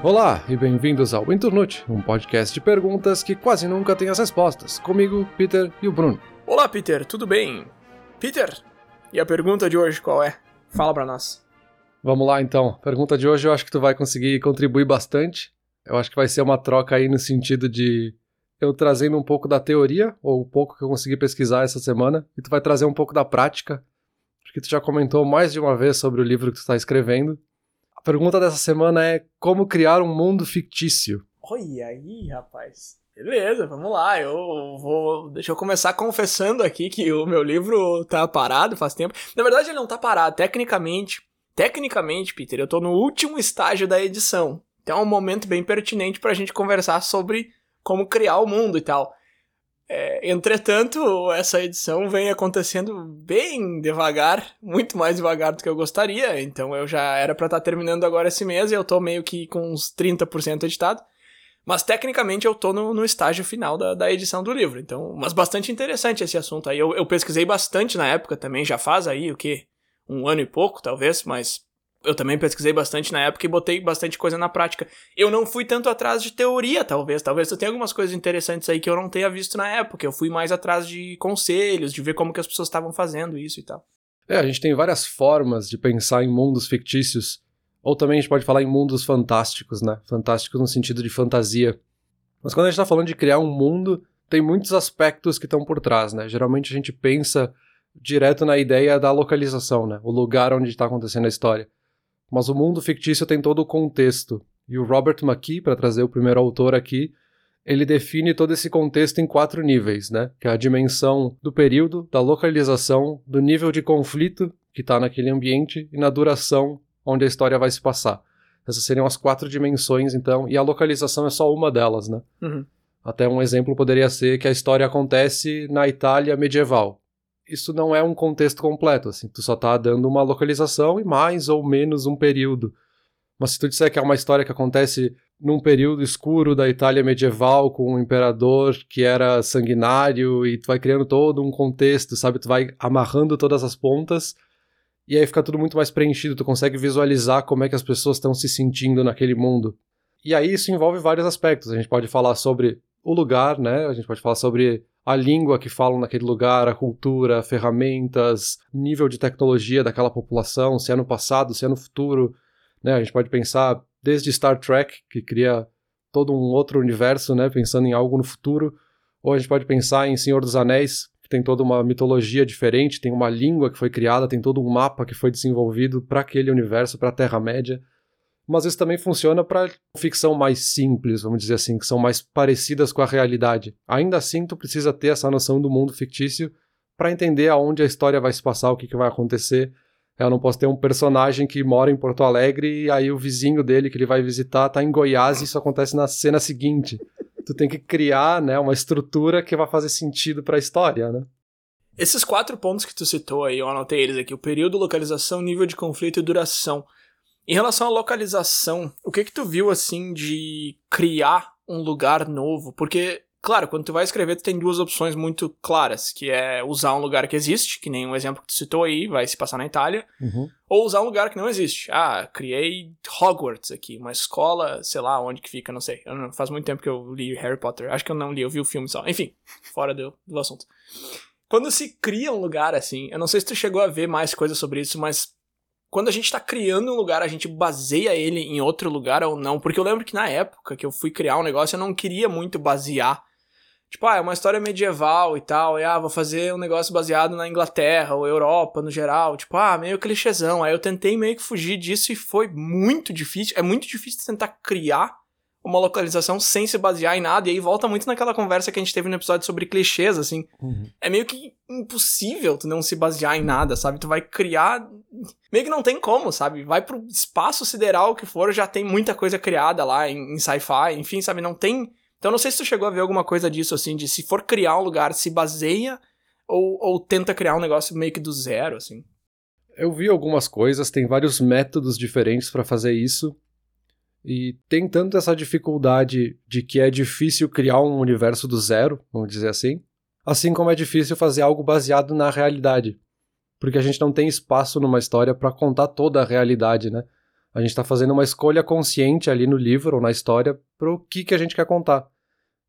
Olá e bem-vindos ao Internute, um podcast de perguntas que quase nunca tem as respostas. Comigo, Peter e o Bruno. Olá, Peter, tudo bem? Peter, e a pergunta de hoje qual é? Fala pra nós. Vamos lá então. Pergunta de hoje eu acho que tu vai conseguir contribuir bastante. Eu acho que vai ser uma troca aí no sentido de eu trazendo um pouco da teoria, ou um pouco que eu consegui pesquisar essa semana, e tu vai trazer um pouco da prática, porque tu já comentou mais de uma vez sobre o livro que tu está escrevendo. A pergunta dessa semana é como criar um mundo fictício. Olha aí, rapaz. Beleza, vamos lá. Eu vou. Deixa eu começar confessando aqui que o meu livro tá parado faz tempo. Na verdade, ele não tá parado. Tecnicamente, tecnicamente, Peter, eu tô no último estágio da edição. Então é um momento bem pertinente pra gente conversar sobre como criar o mundo e tal. É, entretanto, essa edição vem acontecendo bem devagar, muito mais devagar do que eu gostaria, então eu já era para estar tá terminando agora esse mês e eu tô meio que com uns 30% editado. Mas tecnicamente eu tô no, no estágio final da, da, edição do livro, então, mas bastante interessante esse assunto aí. Eu, eu pesquisei bastante na época também, já faz aí o que? Um ano e pouco, talvez, mas eu também pesquisei bastante na época e botei bastante coisa na prática. Eu não fui tanto atrás de teoria, talvez. Talvez eu tenha algumas coisas interessantes aí que eu não tenha visto na época. Eu fui mais atrás de conselhos, de ver como que as pessoas estavam fazendo isso e tal. É, a gente tem várias formas de pensar em mundos fictícios. Ou também a gente pode falar em mundos fantásticos, né? Fantásticos no sentido de fantasia. Mas quando a gente está falando de criar um mundo, tem muitos aspectos que estão por trás, né? Geralmente a gente pensa direto na ideia da localização, né? O lugar onde está acontecendo a história. Mas o mundo fictício tem todo o contexto. E o Robert McKee, para trazer o primeiro autor aqui, ele define todo esse contexto em quatro níveis, né? Que é a dimensão do período, da localização, do nível de conflito que está naquele ambiente e na duração onde a história vai se passar. Essas seriam as quatro dimensões, então, e a localização é só uma delas, né? Uhum. Até um exemplo poderia ser que a história acontece na Itália medieval isso não é um contexto completo, assim, tu só tá dando uma localização e mais ou menos um período. Mas se tu disser que é uma história que acontece num período escuro da Itália medieval com um imperador que era sanguinário e tu vai criando todo um contexto, sabe? Tu vai amarrando todas as pontas e aí fica tudo muito mais preenchido, tu consegue visualizar como é que as pessoas estão se sentindo naquele mundo. E aí isso envolve vários aspectos. A gente pode falar sobre o lugar, né? A gente pode falar sobre a língua que falam naquele lugar, a cultura, ferramentas, nível de tecnologia daquela população, se é no passado, se é no futuro. Né? A gente pode pensar desde Star Trek, que cria todo um outro universo, né? pensando em algo no futuro, ou a gente pode pensar em Senhor dos Anéis, que tem toda uma mitologia diferente, tem uma língua que foi criada, tem todo um mapa que foi desenvolvido para aquele universo, para a Terra-média mas isso também funciona para ficção mais simples, vamos dizer assim, que são mais parecidas com a realidade. Ainda assim, tu precisa ter essa noção do mundo fictício para entender aonde a história vai se passar, o que, que vai acontecer. Eu não posso ter um personagem que mora em Porto Alegre e aí o vizinho dele que ele vai visitar tá em Goiás e isso acontece na cena seguinte. Tu tem que criar, né, uma estrutura que vai fazer sentido para a história, né? Esses quatro pontos que tu citou aí, eu anotei eles aqui: o período, localização, nível de conflito e duração. Em relação à localização, o que que tu viu assim de criar um lugar novo? Porque, claro, quando tu vai escrever, tu tem duas opções muito claras, que é usar um lugar que existe, que nem um exemplo que tu citou aí, vai se passar na Itália, uhum. ou usar um lugar que não existe. Ah, criei Hogwarts aqui, uma escola, sei lá onde que fica, não sei. Não, faz muito tempo que eu li Harry Potter. Acho que eu não li, eu vi o filme só. Enfim, fora do, do assunto. Quando se cria um lugar assim, eu não sei se tu chegou a ver mais coisas sobre isso, mas quando a gente tá criando um lugar, a gente baseia ele em outro lugar ou não? Porque eu lembro que na época que eu fui criar um negócio, eu não queria muito basear. Tipo, ah, é uma história medieval e tal, e ah, vou fazer um negócio baseado na Inglaterra ou Europa no geral. Tipo, ah, meio clichêzão. Aí eu tentei meio que fugir disso e foi muito difícil. É muito difícil tentar criar uma localização sem se basear em nada. E aí volta muito naquela conversa que a gente teve no episódio sobre clichês, assim. Uhum. É meio que impossível tu não se basear em nada, sabe? Tu vai criar. Meio que não tem como, sabe? Vai pro espaço sideral que for, já tem muita coisa criada lá em, em sci-fi, enfim, sabe? Não tem. Então não sei se tu chegou a ver alguma coisa disso, assim, de se for criar um lugar, se baseia ou, ou tenta criar um negócio meio que do zero, assim. Eu vi algumas coisas, tem vários métodos diferentes para fazer isso. E tem tanto essa dificuldade de que é difícil criar um universo do zero, vamos dizer assim, assim como é difícil fazer algo baseado na realidade. Porque a gente não tem espaço numa história para contar toda a realidade, né? A gente está fazendo uma escolha consciente ali no livro ou na história para o que, que a gente quer contar.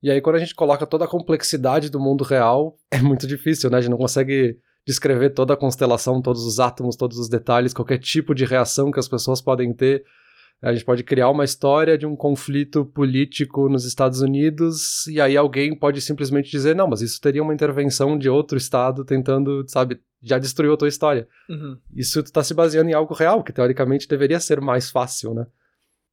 E aí, quando a gente coloca toda a complexidade do mundo real, é muito difícil, né? A gente não consegue descrever toda a constelação, todos os átomos, todos os detalhes, qualquer tipo de reação que as pessoas podem ter. A gente pode criar uma história de um conflito político nos Estados Unidos e aí alguém pode simplesmente dizer: não, mas isso teria uma intervenção de outro estado tentando, sabe, já destruiu a tua história. Uhum. Isso está se baseando em algo real, que teoricamente deveria ser mais fácil, né?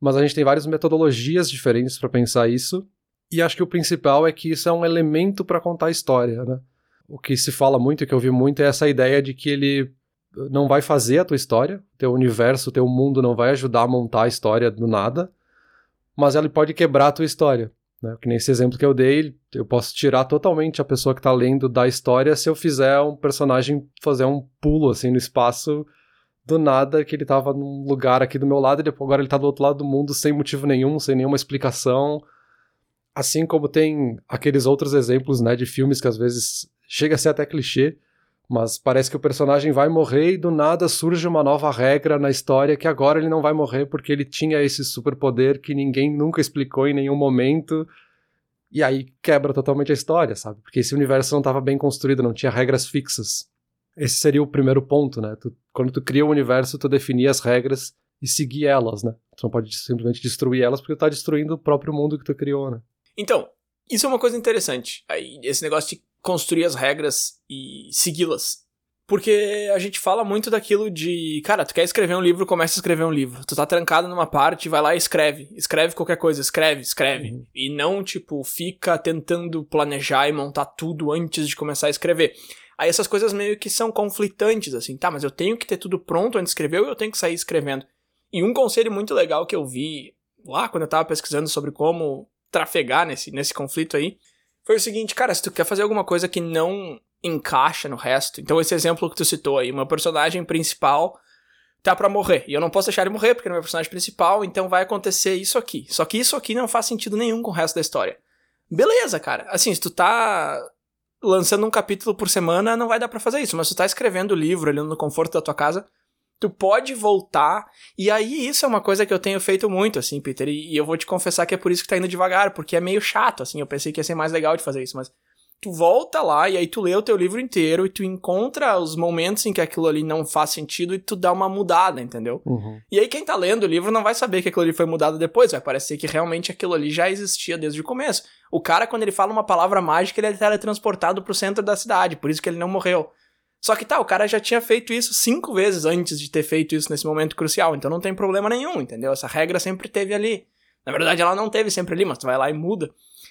Mas a gente tem várias metodologias diferentes para pensar isso e acho que o principal é que isso é um elemento para contar a história, né? O que se fala muito e que eu vi muito é essa ideia de que ele não vai fazer a tua história, teu universo, teu mundo não vai ajudar a montar a história do nada, mas ele pode quebrar a tua história. Né? Que nesse exemplo que eu dei, eu posso tirar totalmente a pessoa que está lendo da história se eu fizer um personagem fazer um pulo assim no espaço do nada, que ele estava num lugar aqui do meu lado e depois agora ele está do outro lado do mundo sem motivo nenhum, sem nenhuma explicação. Assim como tem aqueles outros exemplos, né, de filmes que às vezes chega a ser até clichê, mas parece que o personagem vai morrer e do nada surge uma nova regra na história que agora ele não vai morrer porque ele tinha esse superpoder que ninguém nunca explicou em nenhum momento. E aí quebra totalmente a história, sabe? Porque esse universo não estava bem construído, não tinha regras fixas. Esse seria o primeiro ponto, né? Tu, quando tu cria o um universo, tu definia as regras e seguir elas, né? Tu não pode simplesmente destruir elas porque tu tá destruindo o próprio mundo que tu criou, né? Então, isso é uma coisa interessante. Aí, esse negócio de construir as regras e segui-las. Porque a gente fala muito daquilo de, cara, tu quer escrever um livro, começa a escrever um livro. Tu tá trancado numa parte, vai lá e escreve. Escreve qualquer coisa, escreve, escreve. Uhum. E não, tipo, fica tentando planejar e montar tudo antes de começar a escrever. Aí essas coisas meio que são conflitantes, assim, tá, mas eu tenho que ter tudo pronto antes de escrever ou eu tenho que sair escrevendo? E um conselho muito legal que eu vi lá quando eu tava pesquisando sobre como trafegar nesse, nesse conflito aí, foi o seguinte, cara, se tu quer fazer alguma coisa que não encaixa no resto, então esse exemplo que tu citou aí, meu personagem principal tá para morrer, e eu não posso deixar ele morrer porque é meu personagem principal, então vai acontecer isso aqui. Só que isso aqui não faz sentido nenhum com o resto da história. Beleza, cara. Assim, se tu tá lançando um capítulo por semana, não vai dar para fazer isso, mas se tu tá escrevendo o livro ali no conforto da tua casa, tu pode voltar. E aí, isso é uma coisa que eu tenho feito muito, assim, Peter. E, e, eu vou te confessar que é por isso que tá indo devagar, porque é meio chato, assim. Eu pensei que ia ser mais legal de fazer isso, mas. Tu volta lá e aí tu lê o teu livro inteiro e tu encontra os momentos em que aquilo ali não faz sentido e tu dá uma mudada, entendeu? Uhum. E aí quem tá lendo o livro não vai saber que aquilo ali foi mudado depois, vai parecer que realmente aquilo ali já existia desde o começo. O cara, quando ele fala uma palavra mágica, ele é teletransportado pro centro da cidade, por isso que ele não morreu. Só que tá, o cara já tinha feito isso cinco vezes antes de ter feito isso nesse momento crucial, então não tem problema nenhum, entendeu? Essa regra sempre teve ali. Na verdade, ela não teve sempre ali, mas tu vai lá e muda.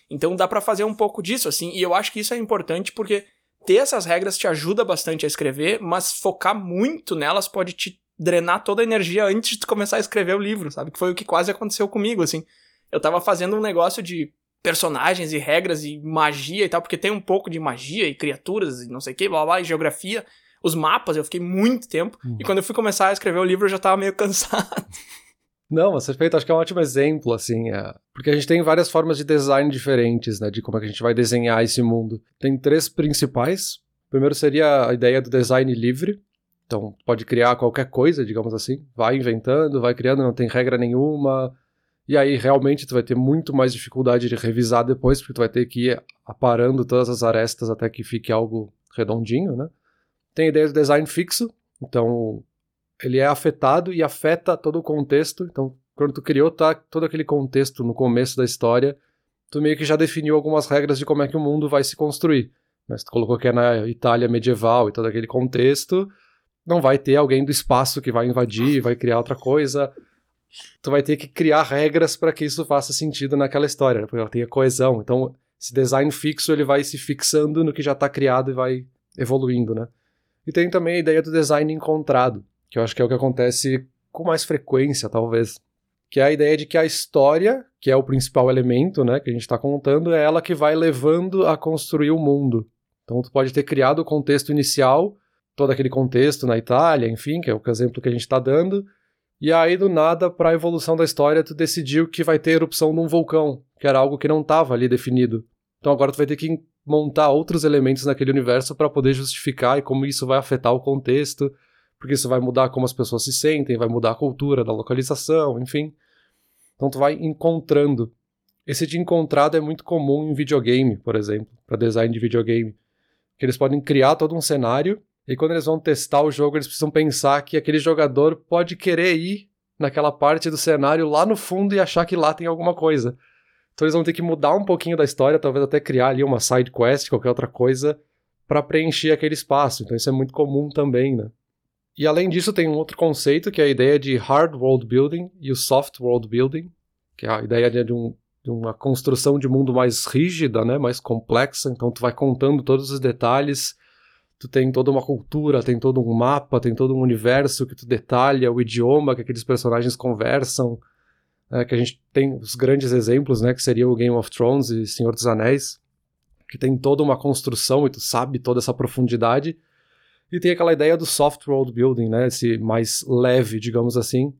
Então dá para fazer um pouco disso, assim, e eu acho que isso é importante porque ter essas regras te ajuda bastante a escrever, mas focar muito nelas pode te drenar toda a energia antes de tu começar a escrever o livro, sabe? Que foi o que quase aconteceu comigo, assim. Eu tava fazendo um negócio de personagens e regras e magia e tal, porque tem um pouco de magia e criaturas e não sei o que, blá blá, e geografia. Os mapas, eu fiquei muito tempo. Uhum. E quando eu fui começar a escrever o livro, eu já tava meio cansado. Não, mas perfeito, acho que é um ótimo exemplo, assim, é... porque a gente tem várias formas de design diferentes, né, de como é que a gente vai desenhar esse mundo. Tem três principais. primeiro seria a ideia do design livre, então pode criar qualquer coisa, digamos assim, vai inventando, vai criando, não tem regra nenhuma, e aí realmente tu vai ter muito mais dificuldade de revisar depois, porque tu vai ter que ir aparando todas as arestas até que fique algo redondinho, né? Tem a ideia do design fixo, então ele é afetado e afeta todo o contexto. Então, quando tu criou tá, todo aquele contexto no começo da história, tu meio que já definiu algumas regras de como é que o mundo vai se construir. Mas tu colocou que é na Itália medieval e todo aquele contexto, não vai ter alguém do espaço que vai invadir, vai criar outra coisa tu vai ter que criar regras para que isso faça sentido naquela história, né? porque ela tenha coesão. Então, esse design fixo ele vai se fixando no que já está criado e vai evoluindo, né? E tem também a ideia do design encontrado, que eu acho que é o que acontece com mais frequência, talvez. Que é a ideia de que a história, que é o principal elemento, né, que a gente está contando, é ela que vai levando a construir o mundo. Então, tu pode ter criado o contexto inicial, todo aquele contexto na Itália, enfim, que é o exemplo que a gente está dando, e aí, do nada, para a evolução da história, tu decidiu que vai ter erupção num vulcão, que era algo que não estava ali definido. Então agora tu vai ter que montar outros elementos naquele universo para poder justificar e como isso vai afetar o contexto. porque isso vai mudar como as pessoas se sentem, vai mudar a cultura da localização, enfim. Então tu vai encontrando. Esse de encontrado é muito comum em videogame, por exemplo, para design de videogame. Que eles podem criar todo um cenário e quando eles vão testar o jogo, eles precisam pensar que aquele jogador pode querer ir naquela parte do cenário lá no fundo e achar que lá tem alguma coisa. Então eles vão ter que mudar um pouquinho da história, talvez até criar ali uma side quest, qualquer outra coisa, para preencher aquele espaço. Então isso é muito comum também, né? E além disso, tem um outro conceito que é a ideia de hard world building e o soft world building, que é a ideia de, um, de uma construção de mundo mais rígida, né, mais complexa. Então tu vai contando todos os detalhes, tu tem toda uma cultura, tem todo um mapa, tem todo um universo que tu detalha, o idioma que aqueles personagens conversam, é, que a gente tem os grandes exemplos, né, que seria o Game of Thrones e Senhor dos Anéis, que tem toda uma construção e tu sabe toda essa profundidade. E tem aquela ideia do soft world building, né? Esse mais leve, digamos assim,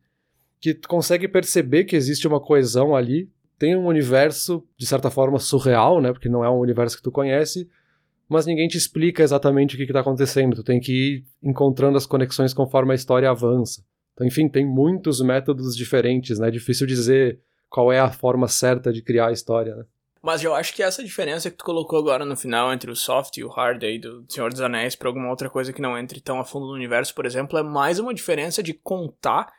que tu consegue perceber que existe uma coesão ali. Tem um universo, de certa forma, surreal, né? Porque não é um universo que tu conhece, mas ninguém te explica exatamente o que está acontecendo. Tu tem que ir encontrando as conexões conforme a história avança. Então, enfim, tem muitos métodos diferentes, né? É difícil dizer qual é a forma certa de criar a história, né? Mas eu acho que essa diferença que tu colocou agora no final entre o soft e o hard aí do Senhor dos Anéis para alguma outra coisa que não entre tão a fundo no universo, por exemplo, é mais uma diferença de contar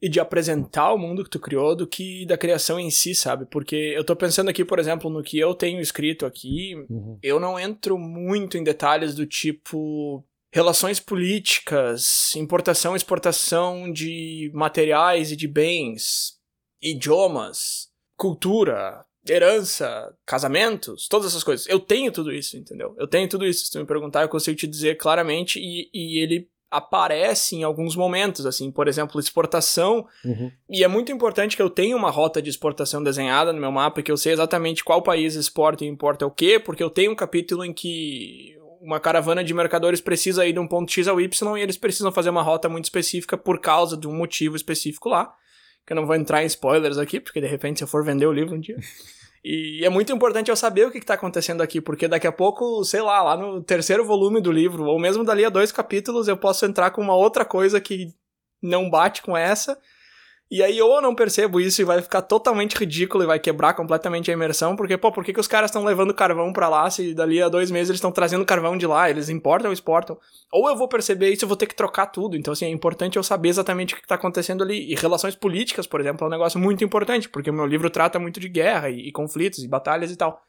e de apresentar o mundo que tu criou do que da criação em si, sabe? Porque eu tô pensando aqui, por exemplo, no que eu tenho escrito aqui, uhum. eu não entro muito em detalhes do tipo relações políticas, importação e exportação de materiais e de bens, idiomas, cultura, herança, casamentos, todas essas coisas. Eu tenho tudo isso, entendeu? Eu tenho tudo isso. Se tu me perguntar, eu consigo te dizer claramente e, e ele aparece em alguns momentos, assim, por exemplo, exportação. Uhum. E é muito importante que eu tenha uma rota de exportação desenhada no meu mapa, que eu sei exatamente qual país exporta e importa o quê, porque eu tenho um capítulo em que uma caravana de mercadores precisa ir de um ponto X ao Y e eles precisam fazer uma rota muito específica por causa de um motivo específico lá. Que eu não vou entrar em spoilers aqui, porque de repente se eu for vender o livro um dia. E é muito importante eu saber o que está acontecendo aqui, porque daqui a pouco, sei lá, lá no terceiro volume do livro, ou mesmo dali a dois capítulos, eu posso entrar com uma outra coisa que não bate com essa, e aí ou eu não percebo isso e vai ficar totalmente ridículo e vai quebrar completamente a imersão, porque, pô, por que, que os caras estão levando carvão para lá se dali a dois meses eles estão trazendo carvão de lá? Eles importam ou exportam? Ou eu vou perceber isso e vou ter que trocar tudo. Então, assim, é importante eu saber exatamente o que está acontecendo ali. E relações políticas, por exemplo, é um negócio muito importante, porque o meu livro trata muito de guerra e, e conflitos e batalhas e tal.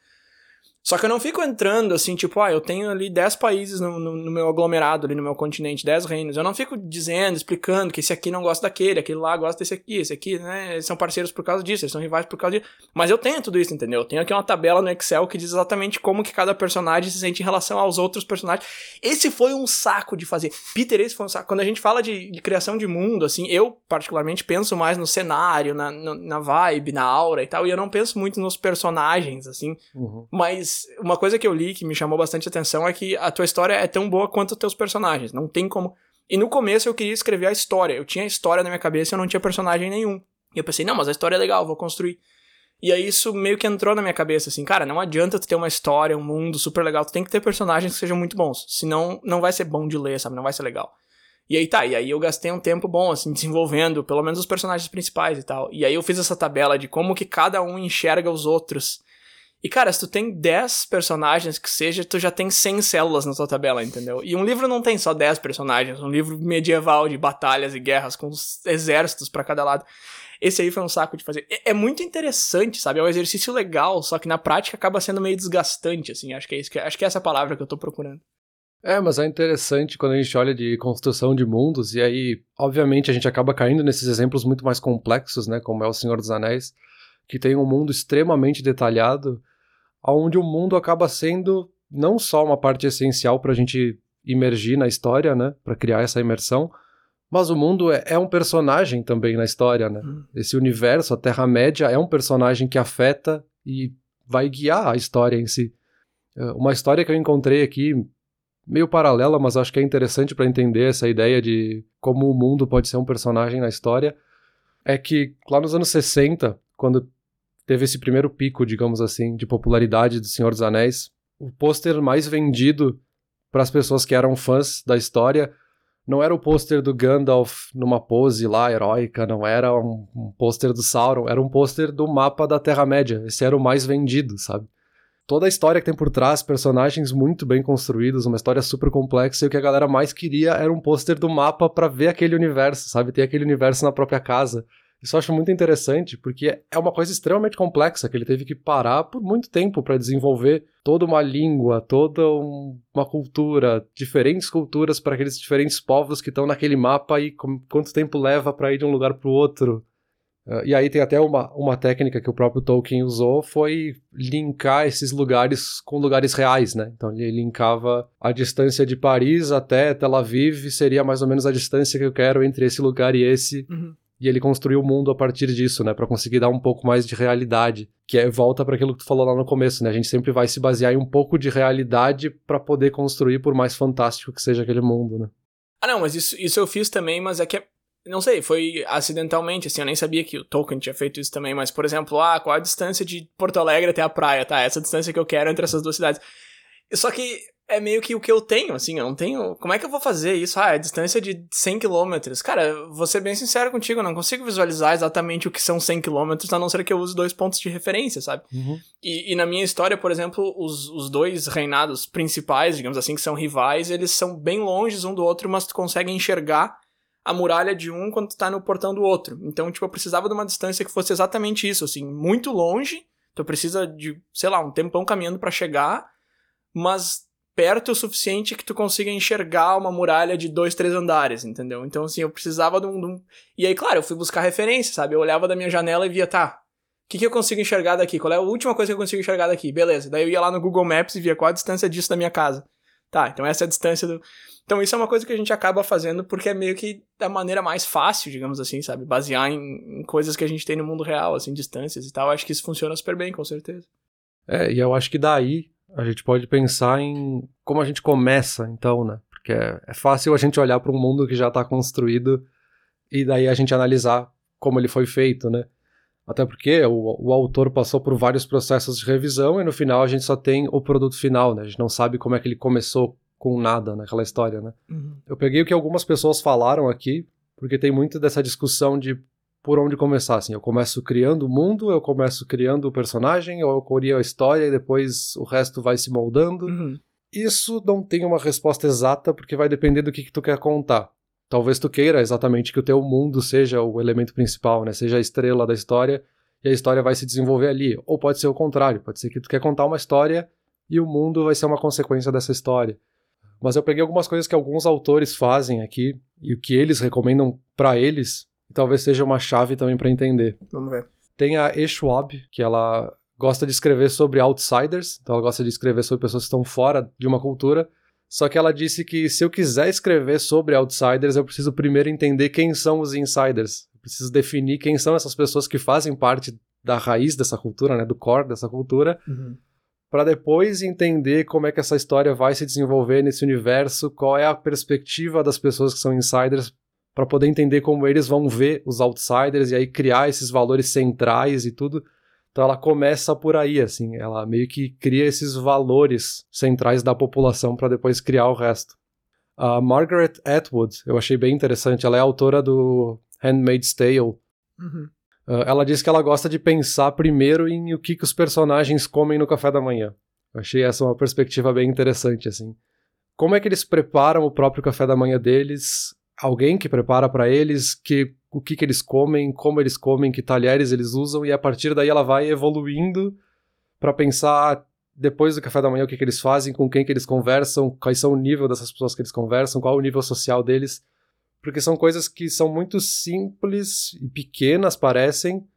Só que eu não fico entrando assim, tipo, ah, eu tenho ali 10 países no, no, no, meu aglomerado, ali no meu continente, 10 reinos. Eu não fico dizendo, explicando que esse aqui não gosta daquele, aquele lá gosta desse aqui, esse aqui, né? Eles são parceiros por causa disso, eles são rivais por causa disso. Mas eu tenho tudo isso, entendeu? Eu tenho aqui uma tabela no Excel que diz exatamente como que cada personagem se sente em relação aos outros personagens. Esse foi um saco de fazer. Peter, esse foi um saco. Quando a gente fala de, de criação de mundo, assim, eu particularmente penso mais no cenário, na, na, na vibe, na aura e tal, e eu não penso muito nos personagens, assim. Uhum. Mas uma coisa que eu li que me chamou bastante atenção é que a tua história é tão boa quanto os teus personagens. Não tem como. E no começo eu queria escrever a história. Eu tinha a história na minha cabeça e eu não tinha personagem nenhum. E eu pensei, não, mas a história é legal, vou construir. E aí isso meio que entrou na minha cabeça, assim, cara, não adianta tu ter uma história, um mundo super legal, tu tem que ter personagens que sejam muito bons. Senão não vai ser bom de ler, sabe? Não vai ser legal. E aí tá, e aí eu gastei um tempo bom, assim, desenvolvendo pelo menos os personagens principais e tal. E aí eu fiz essa tabela de como que cada um enxerga os outros. E, cara, se tu tem 10 personagens que seja, tu já tem 100 células na tua tabela, entendeu? E um livro não tem só 10 personagens, um livro medieval de batalhas e guerras com exércitos para cada lado. Esse aí foi um saco de fazer. É, é, muito interessante, sabe? É um exercício legal, só que na prática acaba sendo meio desgastante, assim. Acho que é isso que, acho que é essa palavra que eu tô procurando. É, mas é interessante quando a gente olha de construção de mundos, e aí, obviamente, a gente acaba caindo nesses exemplos muito mais complexos, né? Como é o Senhor dos Anéis, que tem um mundo extremamente detalhado onde o mundo acaba sendo não só uma parte essencial para a gente imergir na história, né, para criar essa imersão, mas o mundo é, é, um personagem também na história, né? Hum. Esse universo, a Terra-média, é um personagem que afeta e vai guiar a história em si. É, uma história que eu encontrei aqui, meio paralela, mas acho que é interessante para entender essa ideia de como o mundo pode ser um personagem na história, é que lá nos anos 60, quando teve esse primeiro pico, digamos assim, de popularidade do Senhor dos Anéis. O pôster mais vendido para as pessoas que eram fãs da história não era o pôster do Gandalf numa pose lá heróica, não era um, um pôster do Sauron, era um pôster do mapa da Terra-média. Esse era o mais vendido, sabe? Toda a história que tem por trás, personagens muito bem construídos, uma história super complexa, e o que a galera mais queria era um pôster do mapa para ver aquele universo, sabe? Ter aquele universo na própria casa. Isso eu acho muito interessante, porque é uma coisa extremamente complexa que ele teve que parar por muito tempo para desenvolver toda uma língua, toda um, uma cultura, diferentes culturas para aqueles diferentes povos que estão naquele mapa e quanto tempo leva para ir de um lugar para o outro. Uh, e aí tem até uma, uma técnica que o próprio Tolkien usou, foi linkar esses lugares com lugares reais, né? Então ele linkava a distância de Paris até Tel Aviv, seria mais ou menos a distância que eu quero entre esse lugar e esse. Uhum e ele construiu o mundo a partir disso, né, para conseguir dar um pouco mais de realidade, que é volta para aquilo que tu falou lá no começo, né? A gente sempre vai se basear em um pouco de realidade para poder construir por mais fantástico que seja aquele mundo, né? Ah, não, mas isso, isso eu fiz também, mas é que é, não sei, foi acidentalmente, assim, eu nem sabia que o Tolkien tinha feito isso também, mas por exemplo, ah, qual a distância de Porto Alegre até a praia, tá? Essa distância que eu quero entre essas duas cidades. Só que é meio que o que eu tenho, assim, eu não tenho. Como é que eu vou fazer isso? Ah, é distância de 100 km. Cara, vou ser bem sincero contigo, eu não consigo visualizar exatamente o que são 100 km, a não ser que eu use dois pontos de referência, sabe? Uhum. E, e, na minha história, por exemplo, os, os dois reinados principais, digamos assim, que são rivais, eles são bem longes um do outro, mas tu consegue enxergar a muralha de um quando tu tá no portão do outro. Então, tipo, eu precisava de uma distância que fosse exatamente isso, assim, muito longe. Tu precisa de, sei lá, um tempão caminhando para chegar, mas perto o suficiente que tu consiga enxergar uma muralha de dois, três andares, entendeu? Então, assim, eu precisava de um, de um... E aí, claro, eu fui buscar referência, sabe? Eu olhava da minha janela e via, tá, o que, que eu consigo enxergar daqui? Qual é a última coisa que eu consigo enxergar daqui? Beleza. Daí eu ia lá no Google Maps e via qual a distância disso da minha casa. Tá, então essa é a distância do. Então isso é uma coisa que a gente acaba fazendo porque é meio que da maneira mais fácil, digamos assim, sabe? Basear em, em coisas que a gente tem no mundo real, assim, distâncias e tal. Eu acho que isso funciona super bem, com certeza. É, e eu acho que daí a gente pode pensar em como a gente começa, então, né? Porque é, é fácil a gente olhar para um mundo que já está construído e daí a gente analisar como ele foi feito, né? Até porque o, o, autor passou por vários processos de revisão e no final a gente só tem o produto final, né? A gente não sabe como é que ele começou com nada naquela história, né? Uhum. Eu peguei o que algumas pessoas falaram aqui, porque tem muito dessa discussão de por onde começar, assim. Eu começo criando o mundo, eu começo criando o personagem, ou eu crio a história e depois o resto vai se moldando. Uhum. Isso não tem uma resposta exata, porque vai depender do que, que tu quer contar. Talvez tu queira exatamente que o teu mundo seja o elemento principal, né? Seja a estrela da história, e a história vai se desenvolver ali. Ou pode ser o contrário, pode ser que tu quer contar uma história e o mundo vai ser uma consequência dessa história. Mas eu peguei algumas coisas que alguns autores fazem aqui, e o que eles recomendam para eles, e talvez seja uma chave também para entender. Vamos ver. Tem a E. Schwab, que ela gosta de escrever sobre outsiders, então ela gosta de escrever sobre pessoas que estão fora de uma cultura. Só que ela disse que se eu quiser escrever sobre outsiders, eu preciso primeiro entender quem são os insiders. Eu preciso definir quem são essas pessoas que fazem parte da raiz dessa cultura, né, do core dessa cultura, uhum. para depois entender como é que essa história vai se desenvolver nesse universo, qual é a perspectiva das pessoas que são insiders para poder entender como eles vão ver os outsiders e aí criar esses valores centrais e tudo. Então ela começa por aí, assim, ela meio que cria esses valores centrais da população para depois criar o resto. A Margaret Atwood, eu achei bem interessante, ela é autora do Handmaid's Tale. Uhum. Uh, ela diz que ela gosta de pensar primeiro em o que, que os personagens comem no café da manhã. Eu achei essa uma perspectiva bem interessante, assim. Como é que eles preparam o próprio café da manhã deles alguém que prepara para eles que o que, que eles comem, como eles comem, que talheres eles usam, e a partir daí ela vai evoluindo para pensar depois do café da manhã o que, que eles fazem, com quem que eles conversam, quais são o nível dessas pessoas que eles conversam, qual o nível social deles, porque são coisas que são muito simples e pequenas, parecem,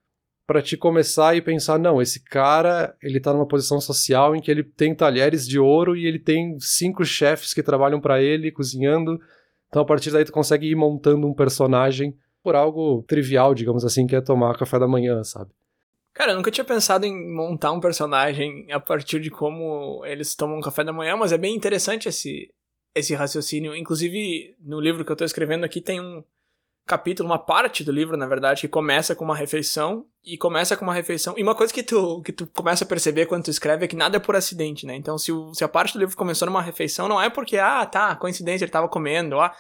para te começar e pensar, não, esse cara, ele tá numa posição social em que ele tem talheres de ouro e ele tem cinco chefes que trabalham para ele cozinhando, então a partir daí tu consegue ir montando um personagem por algo trivial, digamos assim, que é tomar café da manhã, sabe? Cara, eu nunca tinha pensado em montar um personagem a partir de como eles tomam café da manhã, mas é bem interessante esse, esse raciocínio. Inclusive, no livro que eu tô escrevendo aqui tem um, capítulo, uma parte do livro, na verdade, que começa com uma refeição e começa com uma refeição. E uma coisa que tu, que tu começa a perceber quando tu escreve é que nada é por acidente, né? Então, se, o, se a parte do livro começou numa refeição, não é porque, ah, tá, coincidência, ele tava comendo, ah.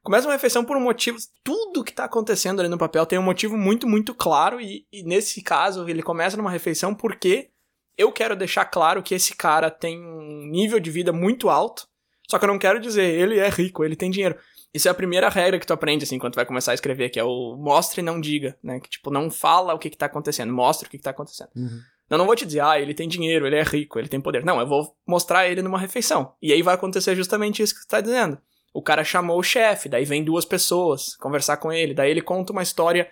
Começa uma refeição por um motivo. Tudo que tá acontecendo ali no papel tem um motivo muito, muito claro. E, e nesse caso, ele começa numa refeição porque eu quero deixar claro que esse cara tem um nível de vida muito alto. Só que eu não quero dizer, ele é rico, ele tem dinheiro. Isso é a primeira regra que tu aprende, assim, quando tu vai começar a escrever, que é o mostre e não diga, né? Que, tipo, não fala o que que tá acontecendo, mostra o que que tá acontecendo. Uhum. Eu não vou te dizer, ah, ele tem dinheiro, ele é rico, ele tem poder. Não, eu vou mostrar ele numa refeição. E aí vai acontecer justamente isso que tu tá dizendo. O cara chamou o chefe, daí vem duas pessoas conversar com ele, daí ele conta uma história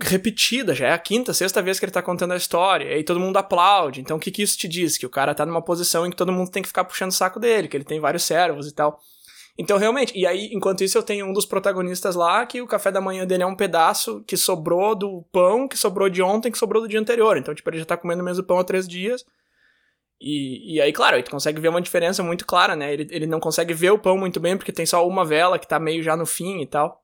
repetida, já é a quinta, sexta vez que ele tá contando a história, e aí todo mundo aplaude. Então o que que isso te diz? Que o cara tá numa posição em que todo mundo tem que ficar puxando o saco dele, que ele tem vários servos e tal. Então, realmente, e aí, enquanto isso, eu tenho um dos protagonistas lá que o café da manhã dele é um pedaço que sobrou do pão, que sobrou de ontem, que sobrou do dia anterior. Então, tipo, ele já tá comendo o mesmo pão há três dias. E, e aí, claro, aí tu consegue ver uma diferença muito clara, né? Ele, ele não consegue ver o pão muito bem porque tem só uma vela que tá meio já no fim e tal.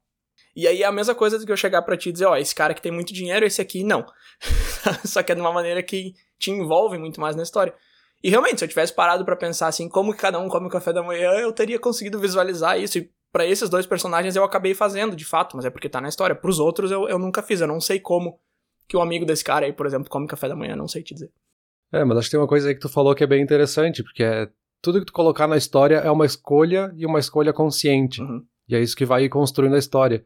E aí é a mesma coisa do que eu chegar para ti e dizer, ó, esse cara que tem muito dinheiro, esse aqui não. só que é de uma maneira que te envolve muito mais na história. E realmente, se eu tivesse parado para pensar assim, como que cada um come o café da manhã, eu teria conseguido visualizar isso. E para esses dois personagens eu acabei fazendo, de fato, mas é porque tá na história. Pros outros eu, eu nunca fiz, eu não sei como que o amigo desse cara aí, por exemplo, come café da manhã, não sei te dizer. É, mas acho que tem uma coisa aí que tu falou que é bem interessante, porque é, tudo que tu colocar na história é uma escolha e uma escolha consciente. Uhum. E é isso que vai construindo a história.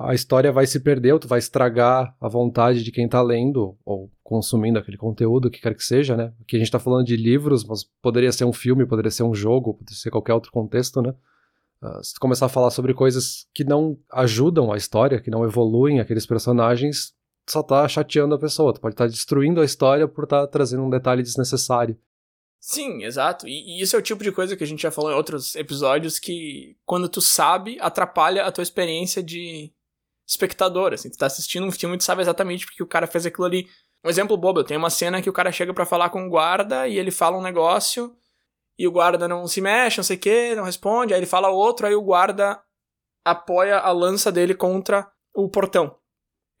A história vai se perder, ou tu vai estragar a vontade de quem tá lendo ou consumindo aquele conteúdo, que quer que seja, né? Aqui a gente tá falando de livros, mas poderia ser um filme, poderia ser um jogo, poderia ser qualquer outro contexto, né? Uh, se tu começar a falar sobre coisas que não ajudam a história, que não evoluem aqueles personagens, só tá chateando a pessoa. Tu pode estar tá destruindo a história por estar tá trazendo um detalhe desnecessário. Sim, exato. E, e, isso é o tipo de coisa que a gente já falou em outros episódios que, quando tu sabe, atrapalha a tua experiência de espectador. Assim, tu tá assistindo um filme e tu sabe exatamente porque o cara fez aquilo ali. Um exemplo bobo, eu tenho uma cena que o cara chega para falar com o guarda e ele fala um negócio e o guarda não se mexe, não sei o que, não responde, aí ele fala outro, aí o guarda apoia a lança dele contra o portão.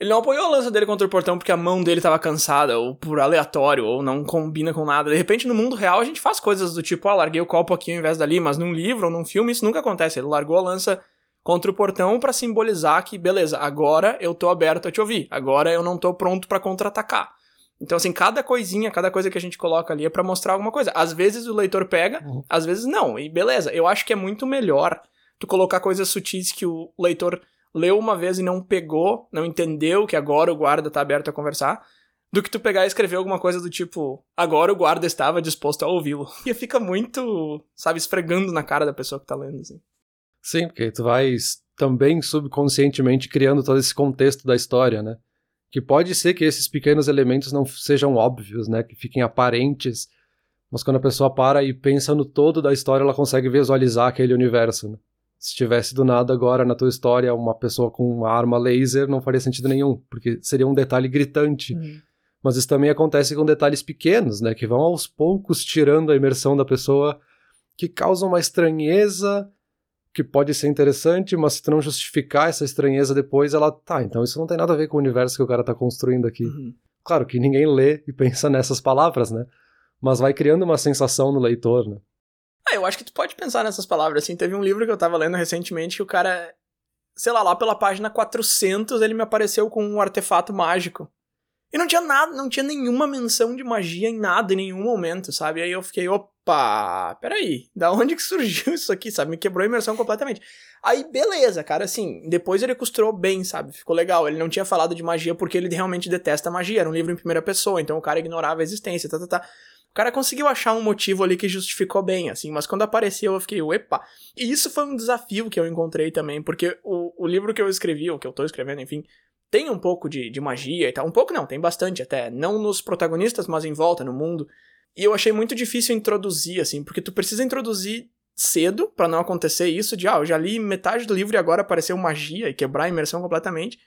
Ele não apoiou a lança dele contra o portão porque a mão dele estava cansada, ou por aleatório, ou não combina com nada. De repente, no mundo real, a gente faz coisas do tipo, ah, larguei o copo aqui ao invés dali, mas num livro ou num filme isso nunca acontece. Ele largou a lança contra o portão para simbolizar que, beleza, agora eu tô aberto a te ouvir, agora eu não tô pronto para contra-atacar. Então, assim, cada coisinha, cada coisa que a gente coloca ali é para mostrar alguma coisa. Às vezes o leitor pega, uhum. às vezes não. E beleza, eu acho que é muito melhor tu colocar coisas sutis que o leitor leu uma vez e não pegou, não entendeu que agora o guarda tá aberto a conversar, do que tu pegar e escrever alguma coisa do tipo, agora o guarda estava disposto a ouvi-lo. E fica muito, sabe, esfregando na cara da pessoa que tá lendo, assim. Sim, porque tu vai também subconscientemente criando todo esse contexto da história, né? Que pode ser que esses pequenos elementos não sejam óbvios, né? Que fiquem aparentes, mas quando a pessoa para e pensa no todo da história, ela consegue visualizar aquele universo, né? Se tivesse do nada agora na tua história uma pessoa com uma arma laser, não faria sentido nenhum, porque seria um detalhe gritante. Uhum. Mas isso também acontece com detalhes pequenos, né, que vão aos poucos tirando a imersão da pessoa, que causam uma estranheza que pode ser interessante, mas se tu não justificar essa estranheza depois, ela tá, então isso não tem nada a ver com o universo que o cara tá construindo aqui. Uhum. Claro que ninguém lê e pensa nessas palavras, né? Mas vai criando uma sensação no leitor, né? Eu acho que tu pode pensar nessas palavras, assim. Teve um livro que eu tava lendo recentemente que o cara, sei lá, lá pela página 400 ele me apareceu com um artefato mágico. E não tinha nada, não tinha nenhuma menção de magia em nada, em nenhum momento, sabe? Aí eu fiquei, opa, peraí, da onde que surgiu isso aqui, sabe? Me quebrou a imersão completamente. Aí, beleza, cara, assim, depois ele costurou bem, sabe? Ficou legal. Ele não tinha falado de magia porque ele realmente detesta magia. Era um livro em primeira pessoa, então o cara ignorava a existência, tá, tá, tá. O cara conseguiu achar um motivo ali que justificou bem, assim, mas quando apareceu eu fiquei, epa. E isso foi um desafio que eu encontrei também, porque o, o livro que eu escrevi, ou que eu tô escrevendo, enfim, tem um pouco de, de magia e tal. Um pouco não, tem bastante até. Não nos protagonistas, mas em volta, no mundo. E eu achei muito difícil introduzir, assim, porque tu precisa introduzir cedo para não acontecer isso de, ah, eu já li metade do livro e agora apareceu magia e quebrar a imersão completamente.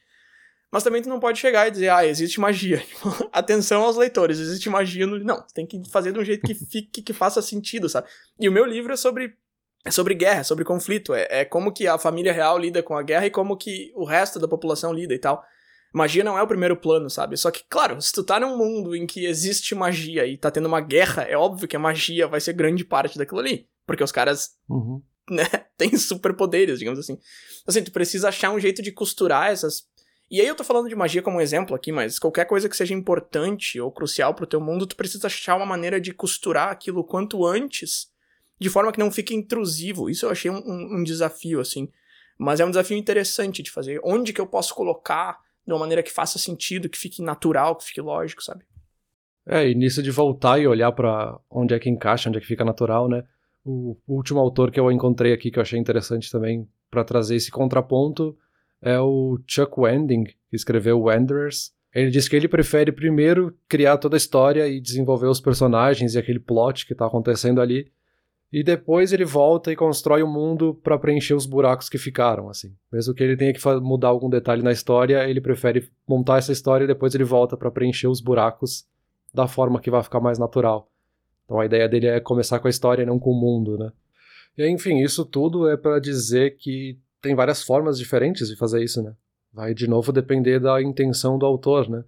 Mas também tu não pode chegar e dizer, ah, existe magia. Atenção aos leitores, existe magia no. Não, tu tem que fazer de um jeito que fique, que faça sentido, sabe? E o meu livro é sobre. É sobre guerra, é sobre conflito. É, é como que a família real lida com a guerra e como que o resto da população lida e tal. Magia não é o primeiro plano, sabe? Só que, claro, se tu tá num mundo em que existe magia e tá tendo uma guerra, é óbvio que a magia vai ser grande parte daquilo ali. Porque os caras uhum. né, tem superpoderes, digamos assim. Assim, tu precisa achar um jeito de costurar essas. E aí eu tô falando de magia como um exemplo aqui, mas qualquer coisa que seja importante ou crucial pro teu mundo, tu precisa achar uma maneira de costurar aquilo quanto antes, de forma que não fique intrusivo. Isso eu achei um, um, um desafio, assim. Mas é um desafio interessante de fazer. Onde que eu posso colocar de uma maneira que faça sentido, que fique natural, que fique lógico, sabe? É, e nisso de voltar e olhar para onde é que encaixa, onde é que fica natural, né? O, último autor que eu encontrei aqui que eu achei interessante também para trazer esse contraponto é o Chuck Wending, que escreveu Wanderers. Ele diz que ele prefere primeiro criar toda a história e desenvolver os personagens e aquele plot que está acontecendo ali, e depois ele volta e constrói o um mundo para preencher os buracos que ficaram, assim. Mesmo que ele tenha que mudar algum detalhe na história, ele prefere montar essa história e depois ele volta para preencher os buracos da forma que vai ficar mais natural. Então a ideia dele é começar com a história e não com o mundo, né? E enfim, isso tudo é para dizer que tem várias formas diferentes de fazer isso, né? Vai de novo depender da intenção do autor, né?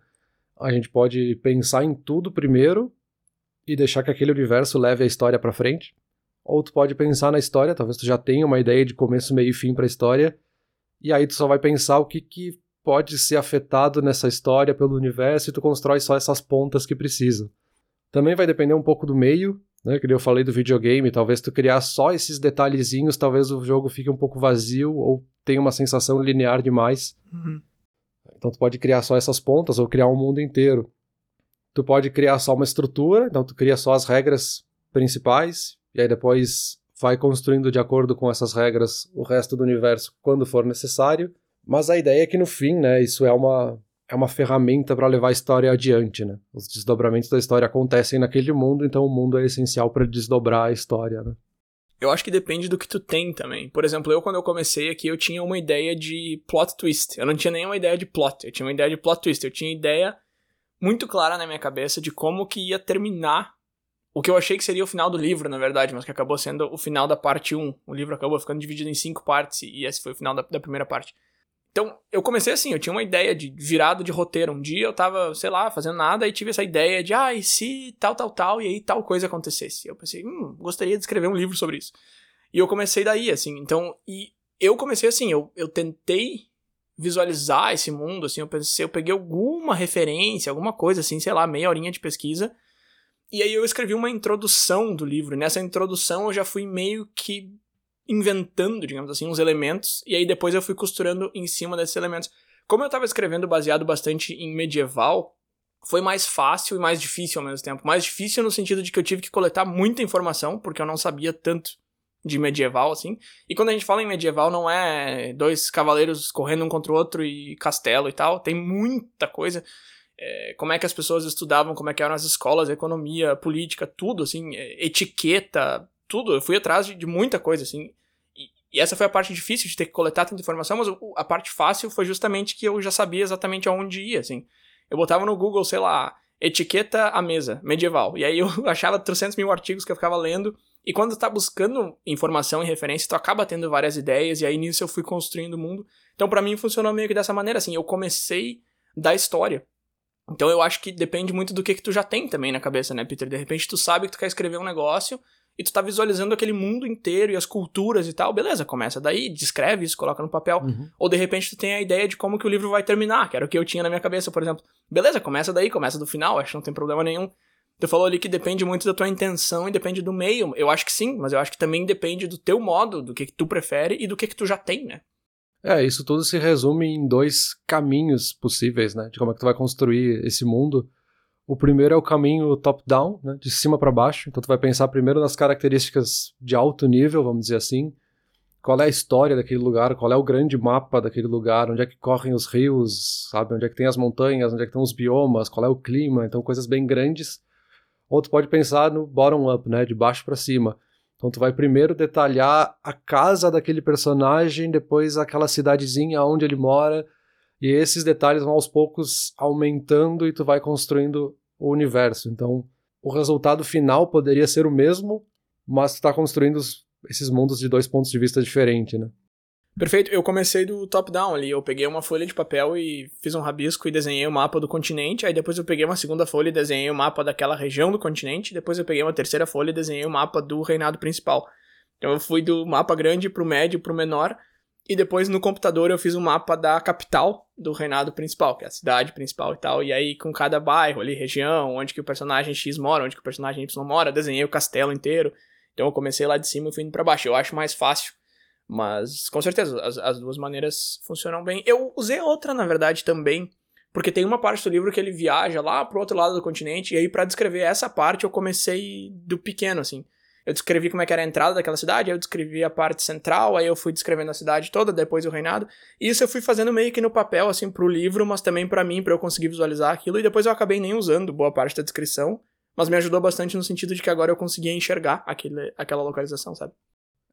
A gente pode pensar em tudo primeiro e deixar que aquele universo leve a história para frente ou tu pode pensar na história, talvez tu já tenha uma ideia de começo, meio e fim para a história, e aí tu só vai pensar o que, que pode ser afetado nessa história pelo universo e tu constrói só essas pontas que precisam. Também vai depender um pouco do meio, né, que eu falei do videogame, talvez tu criar só esses detalhezinhos, talvez o jogo fique um pouco vazio ou tenha uma sensação linear demais. Uhum. Então tu pode criar só essas pontas ou criar um mundo inteiro. Tu pode criar só uma estrutura, então tu cria só as regras principais e aí depois vai construindo de acordo com essas regras o resto do universo quando for necessário. Mas a ideia é que no fim, né, isso é uma é uma ferramenta para levar a história adiante, né? Os desdobramentos da história acontecem naquele mundo, então o mundo é essencial para desdobrar a história, né? Eu acho que depende do que tu tem também. Por exemplo, eu quando eu comecei aqui, eu tinha uma ideia de plot twist. Eu não tinha nenhuma ideia de plot, eu tinha uma ideia de plot twist. Eu tinha ideia muito clara na minha cabeça de como que ia terminar o que eu achei que seria o final do livro, na verdade, mas que acabou sendo o final da parte 1. O livro acabou ficando dividido em cinco partes e esse foi o final da, da primeira parte. Então, eu comecei assim, eu tinha uma ideia de virado de roteiro. Um dia eu tava, sei lá, fazendo nada e tive essa ideia de, ah, e se tal, tal, tal, e aí tal coisa acontecesse. Eu pensei, hum, gostaria de escrever um livro sobre isso. E eu comecei daí, assim, então, e eu comecei assim, eu, eu tentei visualizar esse mundo, assim, eu pensei, eu peguei alguma referência, alguma coisa assim, sei lá, meia horinha de pesquisa, e aí eu escrevi uma introdução do livro. E nessa introdução eu já fui meio que inventando, digamos assim, uns elementos. E aí depois eu fui costurando em cima desses elementos. Como eu estava escrevendo baseado bastante em medieval, foi mais fácil e mais difícil ao mesmo tempo. Mais difícil no sentido de que eu tive que coletar muita informação, porque eu não sabia tanto de medieval, assim. E quando a gente fala em medieval, não é dois cavaleiros correndo um contra o outro e castelo e tal. Tem muita coisa é, como é que as pessoas estudavam, como é que eram as escolas, economia, política, tudo, assim, é, etiqueta, tudo. Eu fui atrás de, de muita coisa, assim. E, e, essa foi a parte difícil de ter que coletar tanta informação, mas a parte fácil foi justamente que eu já sabia exatamente aonde ia, assim. Eu botava no Google, sei lá, etiqueta à mesa, medieval. E aí eu achava 300 mil artigos que eu ficava lendo. E quando tu tá buscando informação e referência, tu acaba tendo várias ideias, e aí nisso eu fui construindo o mundo. Então para mim funcionou meio que dessa maneira, assim, eu comecei da história. Então eu acho que depende muito do que, que tu já tem também na cabeça, né, Peter? De repente tu sabe que tu quer escrever um negócio e tu tá visualizando aquele mundo inteiro e as culturas e tal, beleza, começa daí, descreve isso, coloca no papel. Uhum. Ou de repente tu tem a ideia de como que o livro vai terminar, que era o que eu tinha na minha cabeça, por exemplo. Beleza, começa daí, começa do final, acho que não tem problema nenhum. Tu falou ali que depende muito da tua intenção e depende do meio. Eu acho que sim, mas eu acho que também depende do teu modo, do que, que tu prefere e do que, que tu já tem, né? É, isso tudo se resume em dois caminhos possíveis, né? De como é que tu vai construir esse mundo. O primeiro é o caminho top-down, né? De cima para baixo. Então tu vai pensar primeiro nas características de alto nível, vamos dizer assim. Qual é a história daquele lugar, qual é o grande mapa daquele lugar, onde é que correm os rios, sabe? Onde é que tem as montanhas, onde é que estão os biomas, qual é o clima, então coisas bem grandes. Ou tu pode pensar no bottom-up, né? De baixo para cima então tu vai primeiro detalhar a casa daquele personagem, depois aquela cidadezinha onde ele mora, e esses detalhes vão aos poucos aumentando e tu vai construindo o universo. Então o resultado final poderia ser o mesmo, mas tu tá construindo esses mundos de dois pontos de vista diferentes, né? Perfeito. Eu comecei do top-down ali. Eu peguei uma folha de papel e fiz um rabisco e desenhei o mapa do continente. Aí depois eu peguei uma segunda folha e desenhei o mapa daquela região do continente. Depois eu peguei uma terceira folha e desenhei o mapa do reinado principal. Então eu fui do mapa grande pro médio pro menor, e depois no computador eu fiz um mapa da capital do reinado principal, que é a cidade principal e tal. E aí com cada bairro ali, região, onde que o personagem X mora, onde que o personagem Y mora, desenhei o castelo inteiro. Então eu comecei lá de cima e fui indo pra baixo. Eu acho mais fácil. Mas com certeza, as, as duas maneiras funcionam bem. Eu usei outra, na verdade, também. Porque tem uma parte do livro que ele viaja lá pro outro lado do continente. E aí, para descrever essa parte, eu comecei do pequeno, assim. Eu descrevi como é que era a entrada daquela cidade, aí eu descrevi a parte central, aí eu fui descrevendo a cidade toda, depois o reinado. E isso eu fui fazendo meio que no papel, assim, pro livro, mas também para mim, para eu conseguir visualizar aquilo. E depois eu acabei nem usando boa parte da descrição, mas me ajudou bastante no sentido de que agora eu conseguia enxergar aquele, aquela localização, sabe?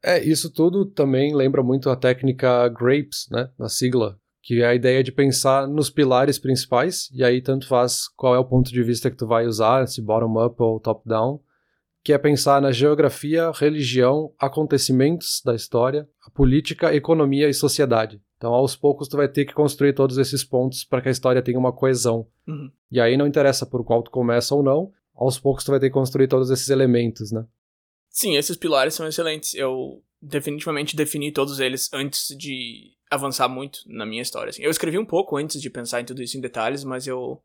É, isso tudo também lembra muito a técnica GRAPES, né, na sigla, que é a ideia de pensar nos pilares principais, e aí tanto faz qual é o ponto de vista que tu vai usar, se bottom-up ou top-down, que é pensar na geografia, religião, acontecimentos da história, a política, economia e sociedade. Então, aos poucos, tu vai ter que construir todos esses pontos para que a história tenha uma coesão. Uhum. E aí não interessa por qual tu começa ou não, aos poucos tu vai ter que construir todos esses elementos, né? Sim, esses pilares são excelentes. Eu definitivamente defini todos eles antes de avançar muito na minha história. Assim. Eu escrevi um pouco antes de pensar em tudo isso em detalhes, mas eu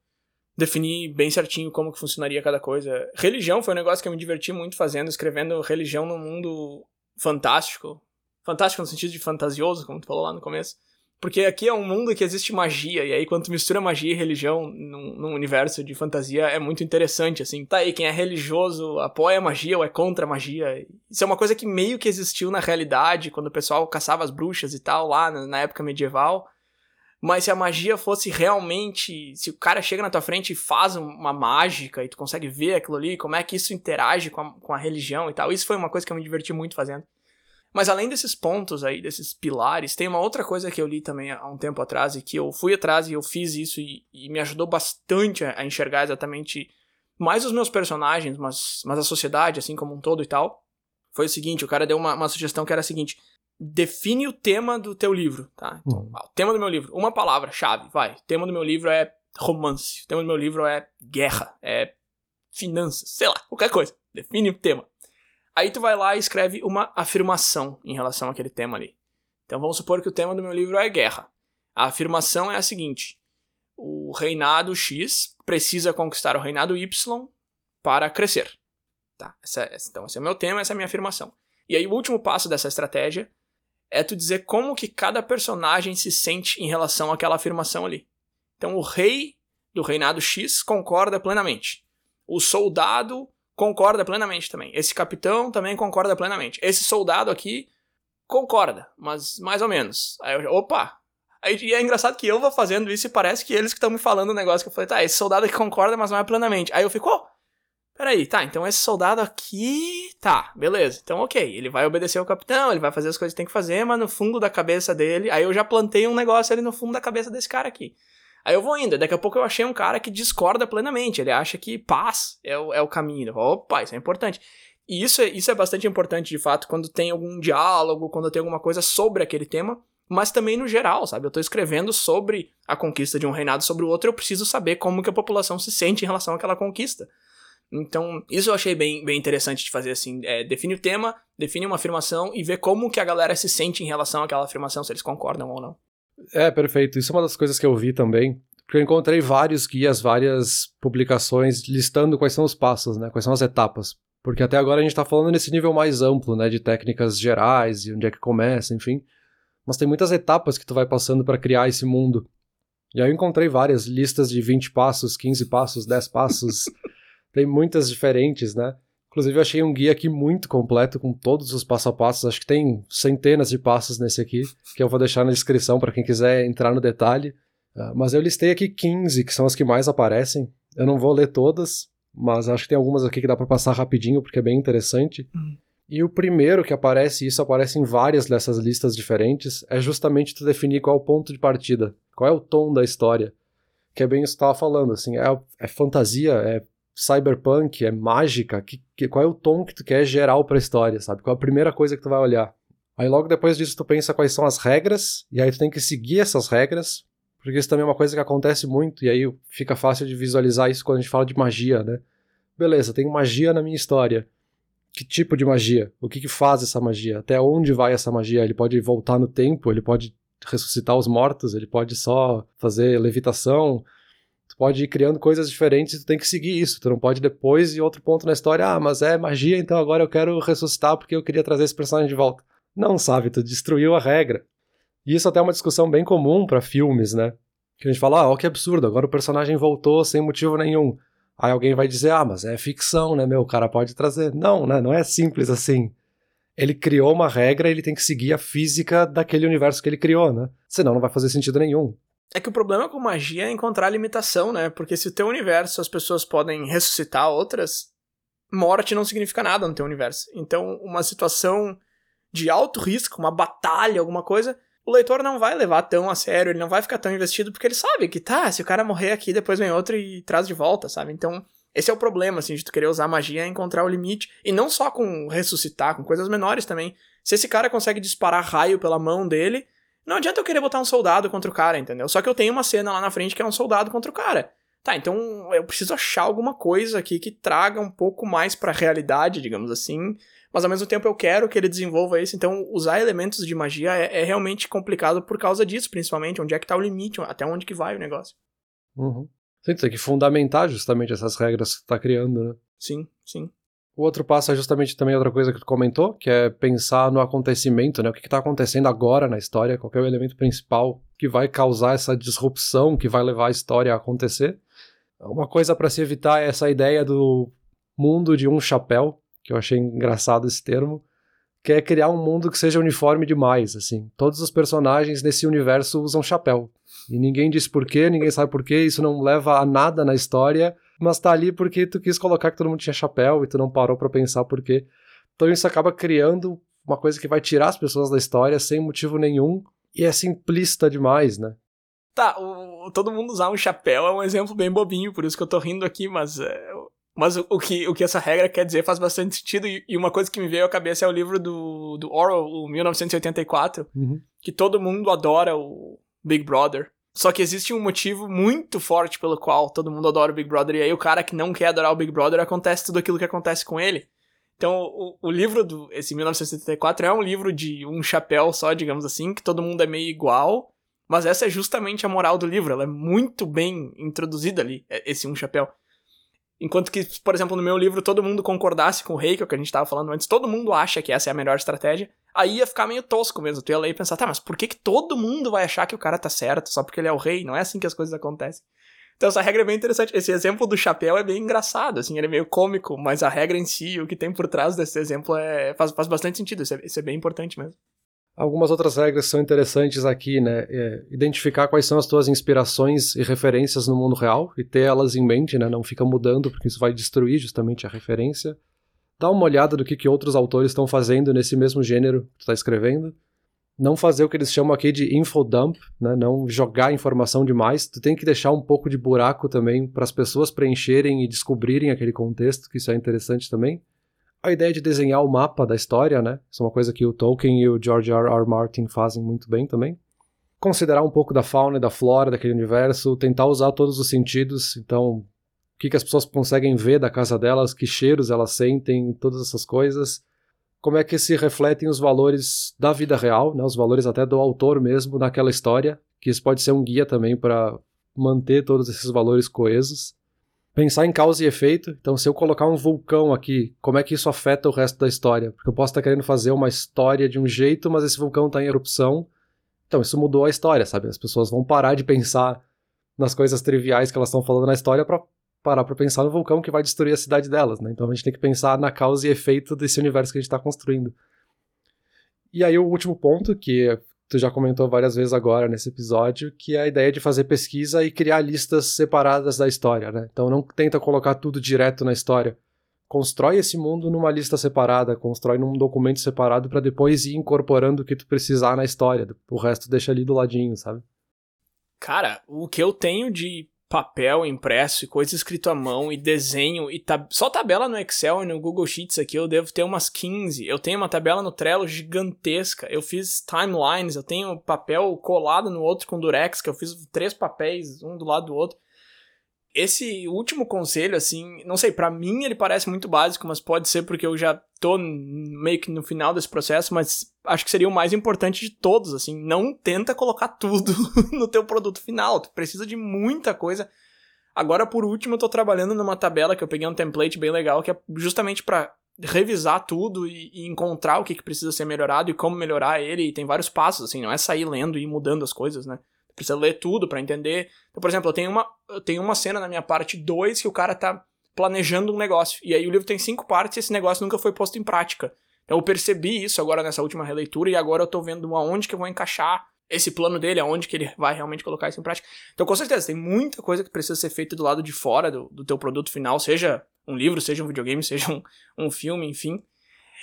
definir bem certinho como que funcionaria cada coisa. Religião foi um negócio que eu me diverti muito fazendo, escrevendo religião num mundo fantástico. Fantástico no sentido de fantasioso, como tu falou lá no começo. Porque aqui é um mundo que existe magia, e aí quando tu mistura magia e religião num, num, universo de fantasia é muito interessante, assim. Tá aí, quem é religioso apoia a magia ou é contra a magia. Isso é uma coisa que meio que existiu na realidade, quando o pessoal caçava as bruxas e tal, lá na, na época medieval. Mas se a magia fosse realmente. Se o cara chega na tua frente e faz uma mágica e tu consegue ver aquilo ali, como é que isso interage com a, com a religião e tal. Isso foi uma coisa que eu me diverti muito fazendo. Mas além desses pontos aí, desses pilares, tem uma outra coisa que eu li também há um tempo atrás e que eu fui atrás e eu fiz isso e, e me ajudou bastante a, a, enxergar exatamente mais os meus personagens, mas, mas a sociedade, assim como um todo e tal. Foi o seguinte: o cara deu uma, uma sugestão que era a seguinte define o tema do teu livro, tá? Então, uhum. o tema do meu livro, uma palavra, chave, vai. O tema do meu livro é romance. O tema do meu livro é guerra, é finanças, sei lá, qualquer coisa. Define o tema. Aí tu vai lá e escreve uma afirmação em relação àquele tema ali. Então vamos supor que o tema do meu livro é guerra. A afirmação é a seguinte: o reinado X precisa conquistar o reinado Y para crescer. Tá? Essa, então esse é o meu tema, essa é a minha afirmação. E aí o último passo dessa estratégia é tu dizer como que cada personagem se sente em relação àquela afirmação ali. Então o rei do reinado X concorda plenamente. O soldado concorda plenamente também. Esse capitão também concorda plenamente. Esse soldado aqui concorda, mas mais ou menos. Aí eu, opa! E é engraçado que eu vou fazendo isso e parece que eles que estão me falando o um negócio que eu falei, tá, esse soldado aqui concorda, mas não é plenamente. Aí eu fico, oh, Peraí, tá, então esse soldado aqui. Tá, beleza. Então, ok. Ele vai obedecer ao capitão, ele vai fazer as coisas que tem que fazer, mas no fundo da cabeça dele. Aí eu já plantei um negócio ali no fundo da cabeça desse cara aqui. Aí eu vou indo. Daqui a pouco eu achei um cara que discorda plenamente. Ele acha que paz é o, é o caminho. Opa, isso é importante. E isso é, isso é bastante importante, de fato, quando tem algum diálogo, quando tem alguma coisa sobre aquele tema, mas também no geral, sabe? Eu tô escrevendo sobre a conquista de um reinado sobre o outro, eu preciso saber como que a população se sente em relação àquela conquista. Então, isso eu achei bem, bem interessante de fazer assim. É, define o tema, define uma afirmação e ver como que a galera se sente em relação àquela afirmação, se eles concordam ou não. É, perfeito. Isso é uma das coisas que eu vi também. Porque eu encontrei vários guias, várias publicações listando quais são os passos, né? Quais são as etapas. Porque até agora a gente está falando nesse nível mais amplo, né? De técnicas gerais e onde é que começa, enfim. Mas tem muitas etapas que tu vai passando para criar esse mundo. E aí eu encontrei várias listas de 20 passos, 15 passos, 10 passos. Tem muitas diferentes, né? Inclusive, eu achei um guia aqui muito completo com todos os passo a passos. Acho que tem centenas de passos nesse aqui, que eu vou deixar na descrição para quem quiser entrar no detalhe. Uh, mas eu listei aqui 15, que são as que mais aparecem. Eu não vou ler todas, mas acho que tem algumas aqui que dá para passar rapidinho, porque é bem interessante. Uhum. E o primeiro que aparece, e isso aparece em várias dessas listas diferentes, é justamente tu definir qual é o ponto de partida, qual é o tom da história. Que é bem isso que tu estava falando, assim, é, é fantasia, é cyberpunk, é mágica, que, que, qual é o tom que tu quer geral pra história, sabe? Qual é a primeira coisa que tu vai olhar? Aí logo depois disso tu pensa quais são as regras, e aí tu tem que seguir essas regras, porque isso também é uma coisa que acontece muito, e aí fica fácil de visualizar isso quando a gente fala de magia, né? Beleza, tem magia na minha história. Que tipo de magia? O que, que faz essa magia? Até onde vai essa magia? Ele pode voltar no tempo, ele pode ressuscitar os mortos, ele pode só fazer levitação. Tu pode ir criando coisas diferentes e tu tem que seguir isso. Tu não pode depois ir outro ponto na história, ah, mas é magia, então agora eu quero ressuscitar porque eu queria trazer esse personagem de volta. Não, sabe, tu destruiu a regra. E isso até é uma discussão bem comum para filmes, né? Que a gente fala, ah, ó, que absurdo, agora o personagem voltou sem motivo nenhum. Aí alguém vai dizer, ah, mas é ficção, né, meu? O cara pode trazer. Não, né? Não é simples assim. Ele criou uma regra, ele tem que seguir a física daquele universo que ele criou, né? Senão não vai fazer sentido nenhum. É que o problema com magia é encontrar limitação, né? Porque se o teu universo as pessoas podem ressuscitar outras, morte não significa nada no teu universo. Então, uma situação de alto risco, uma batalha, alguma coisa, o leitor não vai levar tão a sério, ele não vai ficar tão investido, porque ele sabe que tá, se o cara morrer aqui, depois vem outro e traz de volta, sabe? Então, esse é o problema, assim, de tu querer usar magia é encontrar o limite. E não só com ressuscitar, com coisas menores também. Se esse cara consegue disparar raio pela mão dele, não adianta eu querer botar um soldado contra o cara, entendeu? Só que eu tenho uma cena lá na frente que é um soldado contra o cara. Tá, então eu preciso achar alguma coisa aqui que traga um pouco mais pra realidade, digamos assim, mas ao mesmo tempo eu quero que ele desenvolva isso, então usar elementos de magia é, é realmente complicado por causa disso, principalmente, onde é que tá o limite, até onde que vai o negócio. Uhum. Sim, tem que fundamentar justamente essas regras que tá criando, né? Sim, sim. O outro passo é justamente também outra coisa que tu comentou, que é pensar no acontecimento, né? O que está acontecendo agora na história, qual é o elemento principal que vai causar essa disrupção, que vai levar a história a acontecer. Uma coisa para se evitar é essa ideia do mundo de um chapéu, que eu achei engraçado esse termo, que é criar um mundo que seja uniforme demais, assim. Todos os personagens nesse universo usam chapéu. E ninguém diz porquê, ninguém sabe porquê, isso não leva a nada na história, mas tá ali porque tu quis colocar que todo mundo tinha chapéu e tu não parou para pensar porquê. Então isso acaba criando uma coisa que vai tirar as pessoas da história sem motivo nenhum e é simplista demais, né? Tá, o, todo mundo usar um chapéu é um exemplo bem bobinho, por isso que eu tô rindo aqui, mas é, mas o, o, que, o que essa regra quer dizer faz bastante sentido. E, e, uma coisa que me veio à cabeça é o livro do, do Orwell, o 1984, uhum. que todo mundo adora o Big Brother. Só que existe um motivo muito forte pelo qual todo mundo adora o Big Brother. E aí o cara que não quer adorar o Big Brother acontece tudo aquilo que acontece com ele. Então, o, o livro do esse 1974 é um livro de um chapéu só, digamos assim, que todo mundo é meio igual. Mas essa é justamente a moral do livro. Ela é muito bem introduzida ali, esse um chapéu. Enquanto que, por exemplo, no meu livro, todo mundo concordasse com o rei, que é o que a gente estava falando antes, todo mundo acha que essa é a melhor estratégia, aí ia ficar meio tosco mesmo. Tu ia ler e pensar, tá, mas por que, que todo mundo vai achar que o cara tá certo só porque ele é o rei? Não é assim que as coisas acontecem. Então essa regra é bem interessante. Esse exemplo do chapéu é bem engraçado, assim, ele é meio cômico, mas a regra em si, o que tem por trás desse exemplo, é, faz, faz bastante sentido. Isso é, isso é bem importante mesmo. Algumas outras regras são interessantes aqui, né? É identificar quais são as tuas inspirações e referências no mundo real e ter elas em mente, né? Não fica mudando, porque isso vai destruir justamente a referência. Dá uma olhada do que, que outros autores estão fazendo nesse mesmo gênero que tu está escrevendo. Não fazer o que eles chamam aqui de infodump, né? Não jogar informação demais. Tu tem que deixar um pouco de buraco também para as pessoas preencherem e descobrirem aquele contexto, que isso é interessante também a ideia de desenhar o mapa da história, né? Isso é uma coisa que o Tolkien e o George R. R. Martin fazem muito bem também. Considerar um pouco da fauna e da flora daquele universo, tentar usar todos os sentidos, então, o que, que as pessoas conseguem ver da casa delas, que cheiros elas sentem, todas essas coisas. Como é que se refletem os valores da vida real, né? Os valores até do autor mesmo naquela história, que isso pode ser um guia também para manter todos esses valores coesos pensar em causa e efeito. Então, se eu colocar um vulcão aqui, como é que isso afeta o resto da história? Porque eu posso estar querendo fazer uma história de um jeito, mas esse vulcão está em erupção. Então, isso mudou a história, sabe? As pessoas vão parar de pensar nas coisas triviais que elas estão falando na história para parar para pensar no vulcão que vai destruir a cidade delas, né? Então a gente tem que pensar na causa e efeito desse universo que a gente está construindo. E aí o último ponto, que tu já comentou várias vezes agora nesse episódio, que é a ideia de fazer pesquisa e criar listas separadas da história, né? Então não tenta colocar tudo direto na história. Constrói esse mundo numa lista separada, constrói num documento separado para depois ir incorporando o que tu precisar na história. O resto deixa ali do ladinho, sabe? Cara, o que eu tenho de papel impresso e coisa escrito à mão e desenho e tab só tabela no Excel e no Google Sheets aqui eu devo ter umas 15. Eu tenho uma tabela no Trello gigantesca. Eu fiz timelines, eu tenho papel colado no outro com durex, que eu fiz três papéis, um do lado do outro. Esse último conselho, assim, não sei, para mim ele parece muito básico, mas pode ser porque eu já tô meio que no final desse processo, mas acho que seria o mais importante de todos, assim, não tenta colocar tudo no teu produto final, tu precisa de muita coisa. Agora, por último, eu tô trabalhando numa tabela que eu peguei um template bem legal, que é justamente para revisar tudo e, e, encontrar o que, que precisa ser melhorado e como melhorar ele, e tem vários passos, assim, não é sair lendo e mudando as coisas, né? Precisa ler tudo para entender. Então, por exemplo, eu tenho uma, eu tenho uma cena na minha parte 2 que o cara tá planejando um negócio. E aí o livro tem cinco partes e esse negócio nunca foi posto em prática. Então eu percebi isso agora nessa última releitura e agora eu tô vendo aonde que eu vou encaixar esse plano dele, aonde que ele vai realmente colocar isso em prática. Então, com certeza, tem muita coisa que precisa ser feita do lado de fora do, do teu produto final, seja um livro, seja um videogame, seja um, um filme, enfim.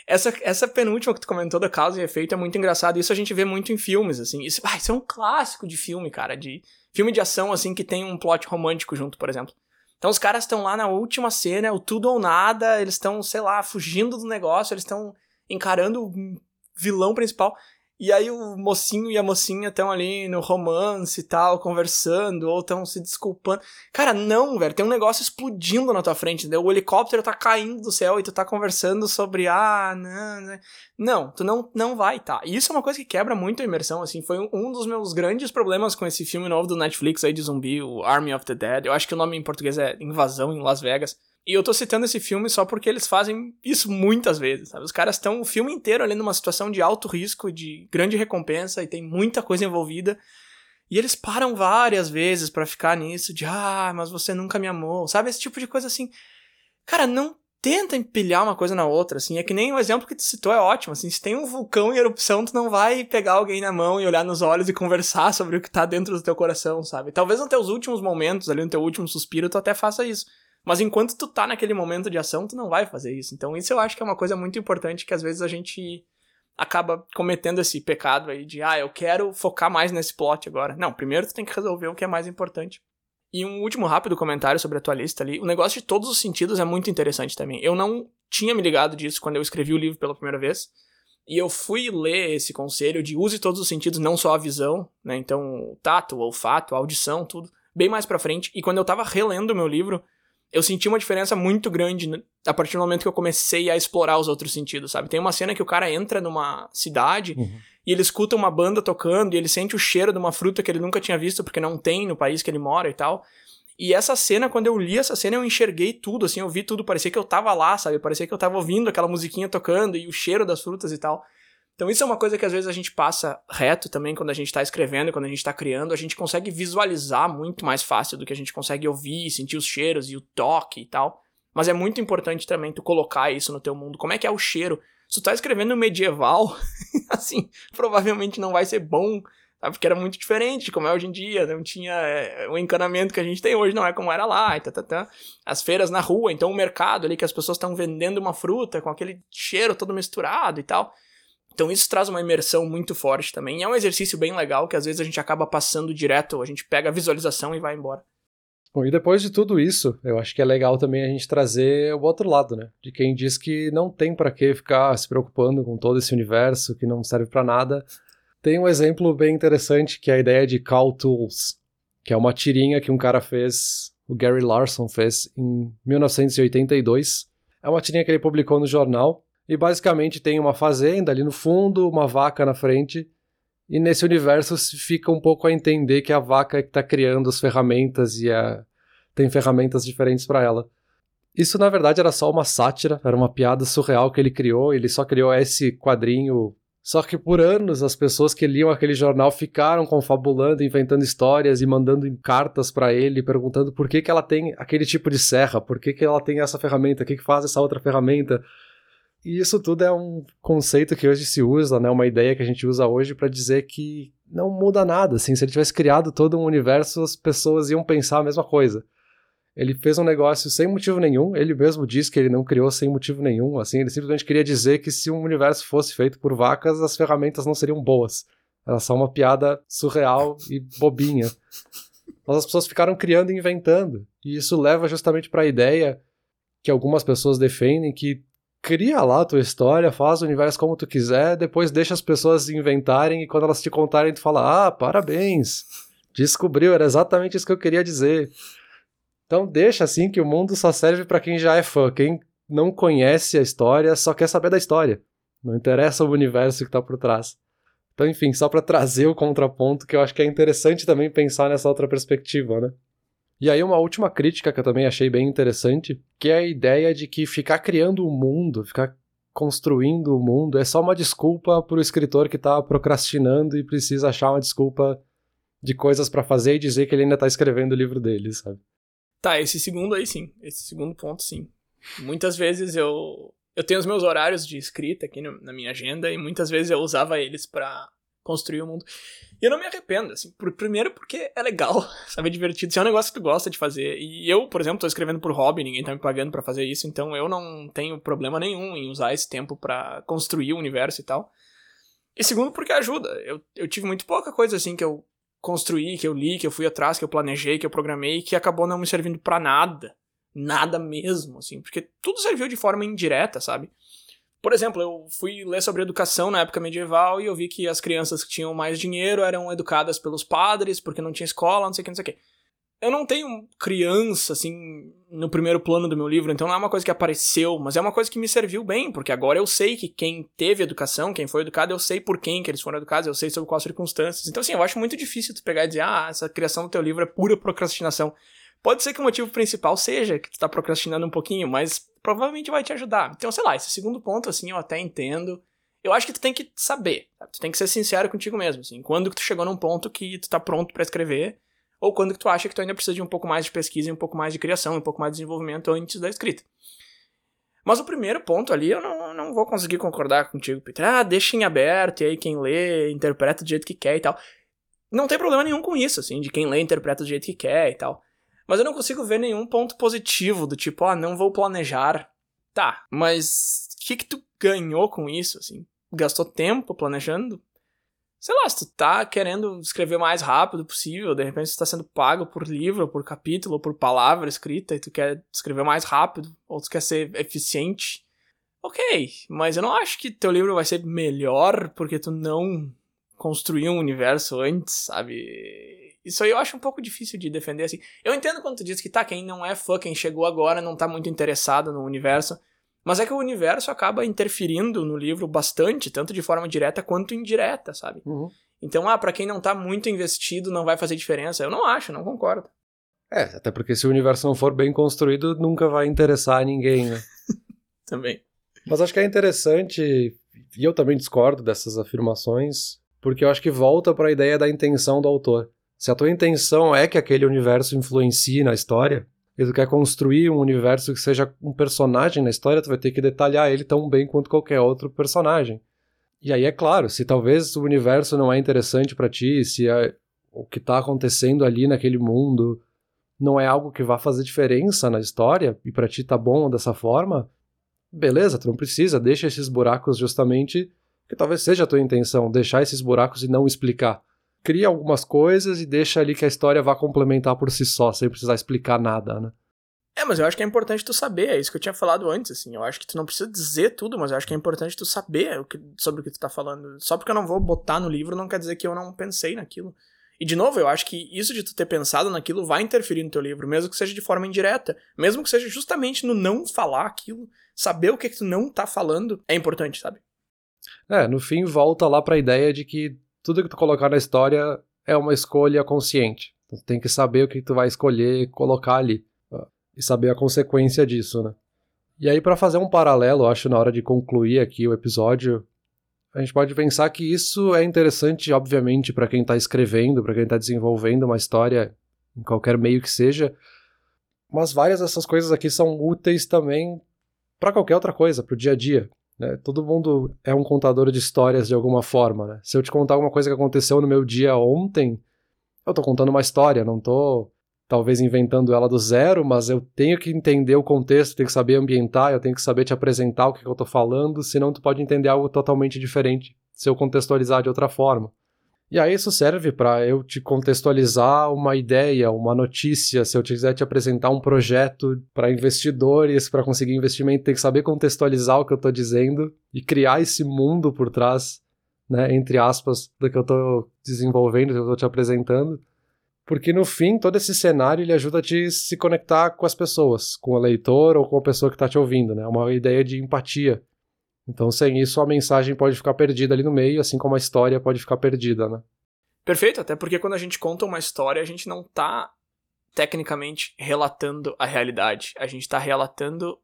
Essa, essa penúltima que tu comentou da causa e efeito é muito engraçado. Isso a gente vê muito em filmes, assim. Isso, ah, isso é um clássico de filme, cara. De filme de ação, assim, que tem um plot romântico junto, por exemplo. Então os caras estão lá na última cena, é o tudo ou nada, eles estão, sei lá, fugindo do negócio, eles estão encarando o vilão principal. E aí o mocinho e a mocinha estão ali no romance e tal, conversando, ou estão se desculpando. Cara, não, velho, tem um negócio explodindo na tua frente, entendeu? O helicóptero tá caindo do céu e tu tá conversando sobre, ah, não, não. Não, tu não, não vai, tá? E isso é uma coisa que quebra muito a imersão, assim, foi um dos meus grandes problemas com esse filme novo do Netflix aí de zumbi, o Army of the Dead. Eu acho que o nome em português é Invasão em Las Vegas. E eu tô citando esse filme só porque eles fazem isso muitas vezes, sabe? Os caras estão o filme inteiro ali numa situação de alto risco, de grande recompensa e tem muita coisa envolvida. E eles param várias vezes para ficar nisso de, ah, mas você nunca me amou, sabe? Esse tipo de coisa assim. Cara, não tenta empilhar uma coisa na outra, assim. É que nem o exemplo que tu citou é ótimo, assim. Se tem um vulcão em erupção, tu não vai pegar alguém na mão e olhar nos olhos e conversar sobre o que tá dentro do teu coração, sabe? Talvez nos teus últimos momentos, ali no teu último suspiro, tu até faça isso. Mas enquanto tu tá naquele momento de ação, tu não vai fazer isso. Então isso eu acho que é uma coisa muito importante que às vezes a gente acaba cometendo esse pecado aí de, ah, eu quero focar mais nesse plot agora. Não, primeiro tu tem que resolver o que é mais importante. E um último rápido comentário sobre a tua lista ali. O negócio de todos os sentidos é muito interessante também. Eu não tinha me ligado disso quando eu escrevi o livro pela primeira vez. E eu fui ler esse conselho de use todos os sentidos, não só a visão, né? Então, o tato, o olfato, a audição, tudo, bem mais pra frente. E quando eu tava relendo o meu livro, eu senti uma diferença muito grande a partir do momento que eu comecei a explorar os outros sentidos, sabe? Tem uma cena que o cara entra numa cidade uhum. e ele escuta uma banda tocando e ele sente o cheiro de uma fruta que ele nunca tinha visto porque não tem no país que ele mora e tal. E essa cena, quando eu li essa cena, eu enxerguei tudo, assim, eu vi tudo, parecia que eu tava lá, sabe? Parecia que eu tava ouvindo aquela musiquinha tocando e o cheiro das frutas e tal. Então isso é uma coisa que às vezes a gente passa reto também quando a gente está escrevendo, quando a gente está criando, a gente consegue visualizar muito mais fácil do que a gente consegue ouvir, sentir os cheiros e o toque e tal. Mas é muito importante também tu colocar isso no teu mundo. Como é que é o cheiro? Se tu tá escrevendo medieval, assim, provavelmente não vai ser bom, sabe? Porque era muito diferente como é hoje em dia, não tinha é, o encanamento que a gente tem hoje, não é como era lá, e tá, tá, tá. As feiras na rua, então o mercado ali que as pessoas estão vendendo uma fruta com aquele cheiro todo misturado e tal. Então isso traz uma imersão muito forte também. E é um exercício bem legal que às vezes a gente acaba passando direto, a gente pega a visualização e vai embora. Bom, e depois de tudo isso, eu acho que é legal também a gente trazer o outro lado, né? De quem diz que não tem para que ficar se preocupando com todo esse universo que não serve para nada. Tem um exemplo bem interessante que é a ideia de Call Tools, que é uma tirinha que um cara fez, o Gary Larson fez em 1982. É uma tirinha que ele publicou no jornal e basicamente tem uma fazenda ali no fundo, uma vaca na frente. E nesse universo fica um pouco a entender que a vaca é que está criando as ferramentas e a... tem ferramentas diferentes para ela. Isso na verdade era só uma sátira, era uma piada surreal que ele criou. Ele só criou esse quadrinho. Só que por anos as pessoas que liam aquele jornal ficaram confabulando, inventando histórias e mandando cartas para ele, perguntando por que, que ela tem aquele tipo de serra, por que, que ela tem essa ferramenta, o que, que faz essa outra ferramenta. E isso tudo é um conceito que hoje se usa, né? Uma ideia que a gente usa hoje para dizer que não muda nada. Assim, se ele tivesse criado todo um universo, as pessoas iam pensar a mesma coisa. Ele fez um negócio sem motivo nenhum. Ele mesmo diz que ele não criou sem motivo nenhum. Assim, ele simplesmente queria dizer que se um universo fosse feito por vacas, as ferramentas não seriam boas. Era só uma piada surreal e bobinha. Mas as pessoas ficaram criando e inventando. E isso leva justamente para a ideia que algumas pessoas defendem que cria lá a tua história, faz o universo como tu quiser, depois deixa as pessoas inventarem e quando elas te contarem tu fala: "Ah, parabéns. Descobriu, era exatamente isso que eu queria dizer". Então deixa assim que o mundo só serve para quem já é fã. Quem não conhece a história só quer saber da história. Não interessa o universo que tá por trás. Então, enfim, só para trazer o contraponto que eu acho que é interessante também pensar nessa outra perspectiva, né? E aí uma última crítica que eu também achei bem interessante, que é a ideia de que ficar criando o um mundo, ficar construindo o mundo é só uma desculpa para o escritor que está procrastinando e precisa achar uma desculpa de coisas para fazer e dizer que ele ainda está escrevendo o livro dele, sabe? Tá, esse segundo aí sim, esse segundo ponto sim. Muitas vezes eu eu tenho os meus horários de escrita aqui no, na minha agenda e muitas vezes eu usava eles para construir o mundo. E eu não me arrependo, assim, por, primeiro porque é legal, sabe, é divertido, se é um negócio que tu gosta de fazer. E eu, por exemplo, tô escrevendo por hobby, ninguém tá me pagando para fazer isso, então eu não tenho problema nenhum em usar esse tempo para construir o universo e tal. E segundo porque ajuda. Eu, eu tive muito pouca coisa assim que eu construí, que eu li, que eu fui atrás, que eu planejei, que eu programei, que acabou não me servindo para nada. Nada mesmo, assim, porque tudo serviu de forma indireta, sabe? Por exemplo, eu fui ler sobre educação na época medieval e eu vi que as crianças que tinham mais dinheiro eram educadas pelos padres, porque não tinha escola, não sei o que, não sei o que. Eu não tenho criança, assim, no primeiro plano do meu livro, então não é uma coisa que apareceu, mas é uma coisa que me serviu bem, porque agora eu sei que quem teve educação, quem foi educado, eu sei por quem que eles foram educados, eu sei sobre quais circunstâncias. Então, assim, eu acho muito difícil tu pegar e dizer, ah, essa criação do teu livro é pura procrastinação. Pode ser que o motivo principal seja que tu tá procrastinando um pouquinho, mas provavelmente vai te ajudar. Então, sei lá, esse segundo ponto, assim, eu até entendo. Eu acho que tu tem que saber, sabe? tu tem que ser sincero contigo mesmo, assim. Quando que tu chegou num ponto que tu tá pronto para escrever, ou quando que tu acha que tu ainda precisa de um pouco mais de pesquisa, um pouco mais de criação, um pouco mais de desenvolvimento antes da escrita. Mas o primeiro ponto ali eu não, não vou conseguir concordar contigo, Peter. Ah, deixa em aberto, e aí quem lê interpreta do jeito que quer e tal. Não tem problema nenhum com isso, assim, de quem lê interpreta do jeito que quer e tal. Mas eu não consigo ver nenhum ponto positivo do tipo, ah, não vou planejar. Tá, mas o que que tu ganhou com isso, assim? Gastou tempo planejando? Sei lá, se tu tá querendo escrever o mais rápido possível, de repente tu tá sendo pago por livro, por capítulo, por palavra escrita, e tu quer escrever mais rápido, ou tu quer ser eficiente. Ok, mas eu não acho que teu livro vai ser melhor porque tu não construiu um universo antes, sabe? Isso aí eu acho um pouco difícil de defender, assim. Eu entendo quando tu diz que tá, quem não é fã, quem chegou agora, não tá muito interessado no universo. Mas é que o universo acaba interferindo no livro bastante, tanto de forma direta quanto indireta, sabe? Uhum. Então, ah, pra quem não tá muito investido, não vai fazer diferença. Eu não acho, não concordo. É, até porque se o universo não for bem construído, nunca vai interessar a ninguém, né? também. Mas acho que é interessante, e eu também discordo dessas afirmações, porque eu acho que volta para a ideia da intenção do autor. Se a tua intenção é que aquele universo influencie na história, e tu quer construir um universo que seja um personagem na história, tu vai ter que detalhar ele tão bem quanto qualquer outro personagem. E aí é claro, se talvez o universo não é interessante para ti, se é o que tá acontecendo ali naquele mundo não é algo que vá fazer diferença na história e para ti tá bom dessa forma, beleza, tu não precisa, deixa esses buracos justamente que talvez seja a tua intenção, deixar esses buracos e não explicar cria algumas coisas e deixa ali que a história vá complementar por si só, sem precisar explicar nada, né? É, mas eu acho que é importante tu saber, é isso que eu tinha falado antes, assim. Eu acho que tu não precisa dizer tudo, mas eu acho que é importante tu saber o que, sobre o que tu tá falando. Só porque eu não vou botar no livro não quer dizer que eu não pensei naquilo. E de novo, eu acho que isso de tu ter pensado naquilo vai interferir no teu livro, mesmo que seja de forma indireta. Mesmo que seja justamente no não falar aquilo, saber o que, é que tu não tá falando é importante, sabe? É, no fim volta lá pra ideia de que tudo que tu colocar na história é uma escolha consciente. Tu tem que saber o que tu vai escolher colocar ali. E saber a consequência disso, né? E aí, para fazer um paralelo, acho, na hora de concluir aqui o episódio, a gente pode pensar que isso é interessante, obviamente, para quem está escrevendo, para quem está desenvolvendo uma história em qualquer meio que seja, mas várias dessas coisas aqui são úteis também para qualquer outra coisa, para o dia a dia. Né? Todo mundo é um contador de histórias de alguma forma. Né? Se eu te contar alguma coisa que aconteceu no meu dia ontem, eu estou contando uma história, não estou talvez inventando ela do zero, mas eu tenho que entender o contexto, tenho que saber ambientar, eu tenho que saber te apresentar o que, que eu estou falando, senão tu pode entender algo totalmente diferente se eu contextualizar de outra forma. E aí isso serve para eu te contextualizar uma ideia, uma notícia, se eu quiser te apresentar um projeto para investidores, para conseguir investimento, tem que saber contextualizar o que eu estou dizendo e criar esse mundo por trás, né, entre aspas, do que eu estou desenvolvendo, do que eu estou te apresentando, Porque no fim, todo esse cenário ele ajuda a te se conectar com as pessoas, com o leitor ou com a pessoa que está te ouvindo, né? É uma ideia de empatia. Então, sem isso, a mensagem pode ficar perdida ali no meio, assim como a história pode ficar perdida, né? Perfeito, até porque quando a gente conta uma história, a gente não está tecnicamente relatando a realidade. A gente está relatando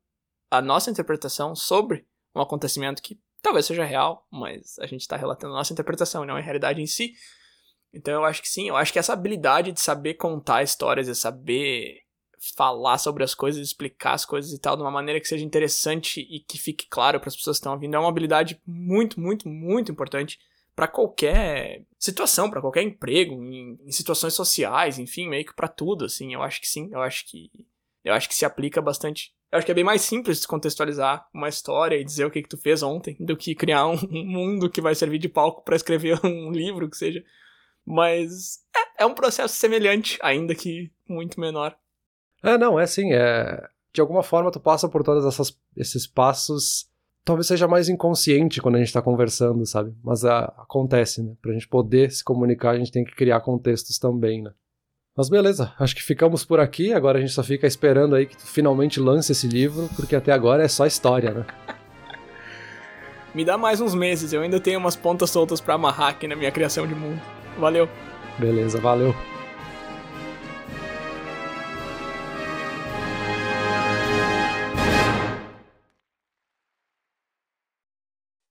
a nossa interpretação sobre um acontecimento que talvez seja real, mas a gente está relatando a nossa interpretação, não a realidade em si. Então eu acho que sim, eu acho que essa habilidade de saber contar histórias e saber falar sobre as coisas, explicar as coisas e tal de uma maneira que seja interessante e que fique claro para as pessoas que estão ouvindo é uma habilidade muito, muito, muito importante para qualquer situação, para qualquer emprego, em, em, situações sociais, enfim, meio que para tudo, assim. Eu acho que sim, eu acho que eu acho que se aplica bastante. Eu acho que é bem mais simples contextualizar uma história e dizer o que que tu fez ontem do que criar um, mundo que vai servir de palco para escrever um livro que seja. Mas é, é um processo semelhante, ainda que muito menor. É, não, é assim, é de alguma forma tu passa por todos esses passos talvez seja mais inconsciente quando a gente está conversando, sabe? Mas a, acontece, né? Pra gente poder se comunicar, a gente tem que criar contextos também, né? Mas beleza, acho que ficamos por aqui. Agora a gente só fica esperando aí que tu finalmente lance esse livro, porque até agora é só história, né? Me dá mais uns meses, eu ainda tenho umas pontas soltas para amarrar aqui na minha criação de mundo. Valeu. Beleza, valeu.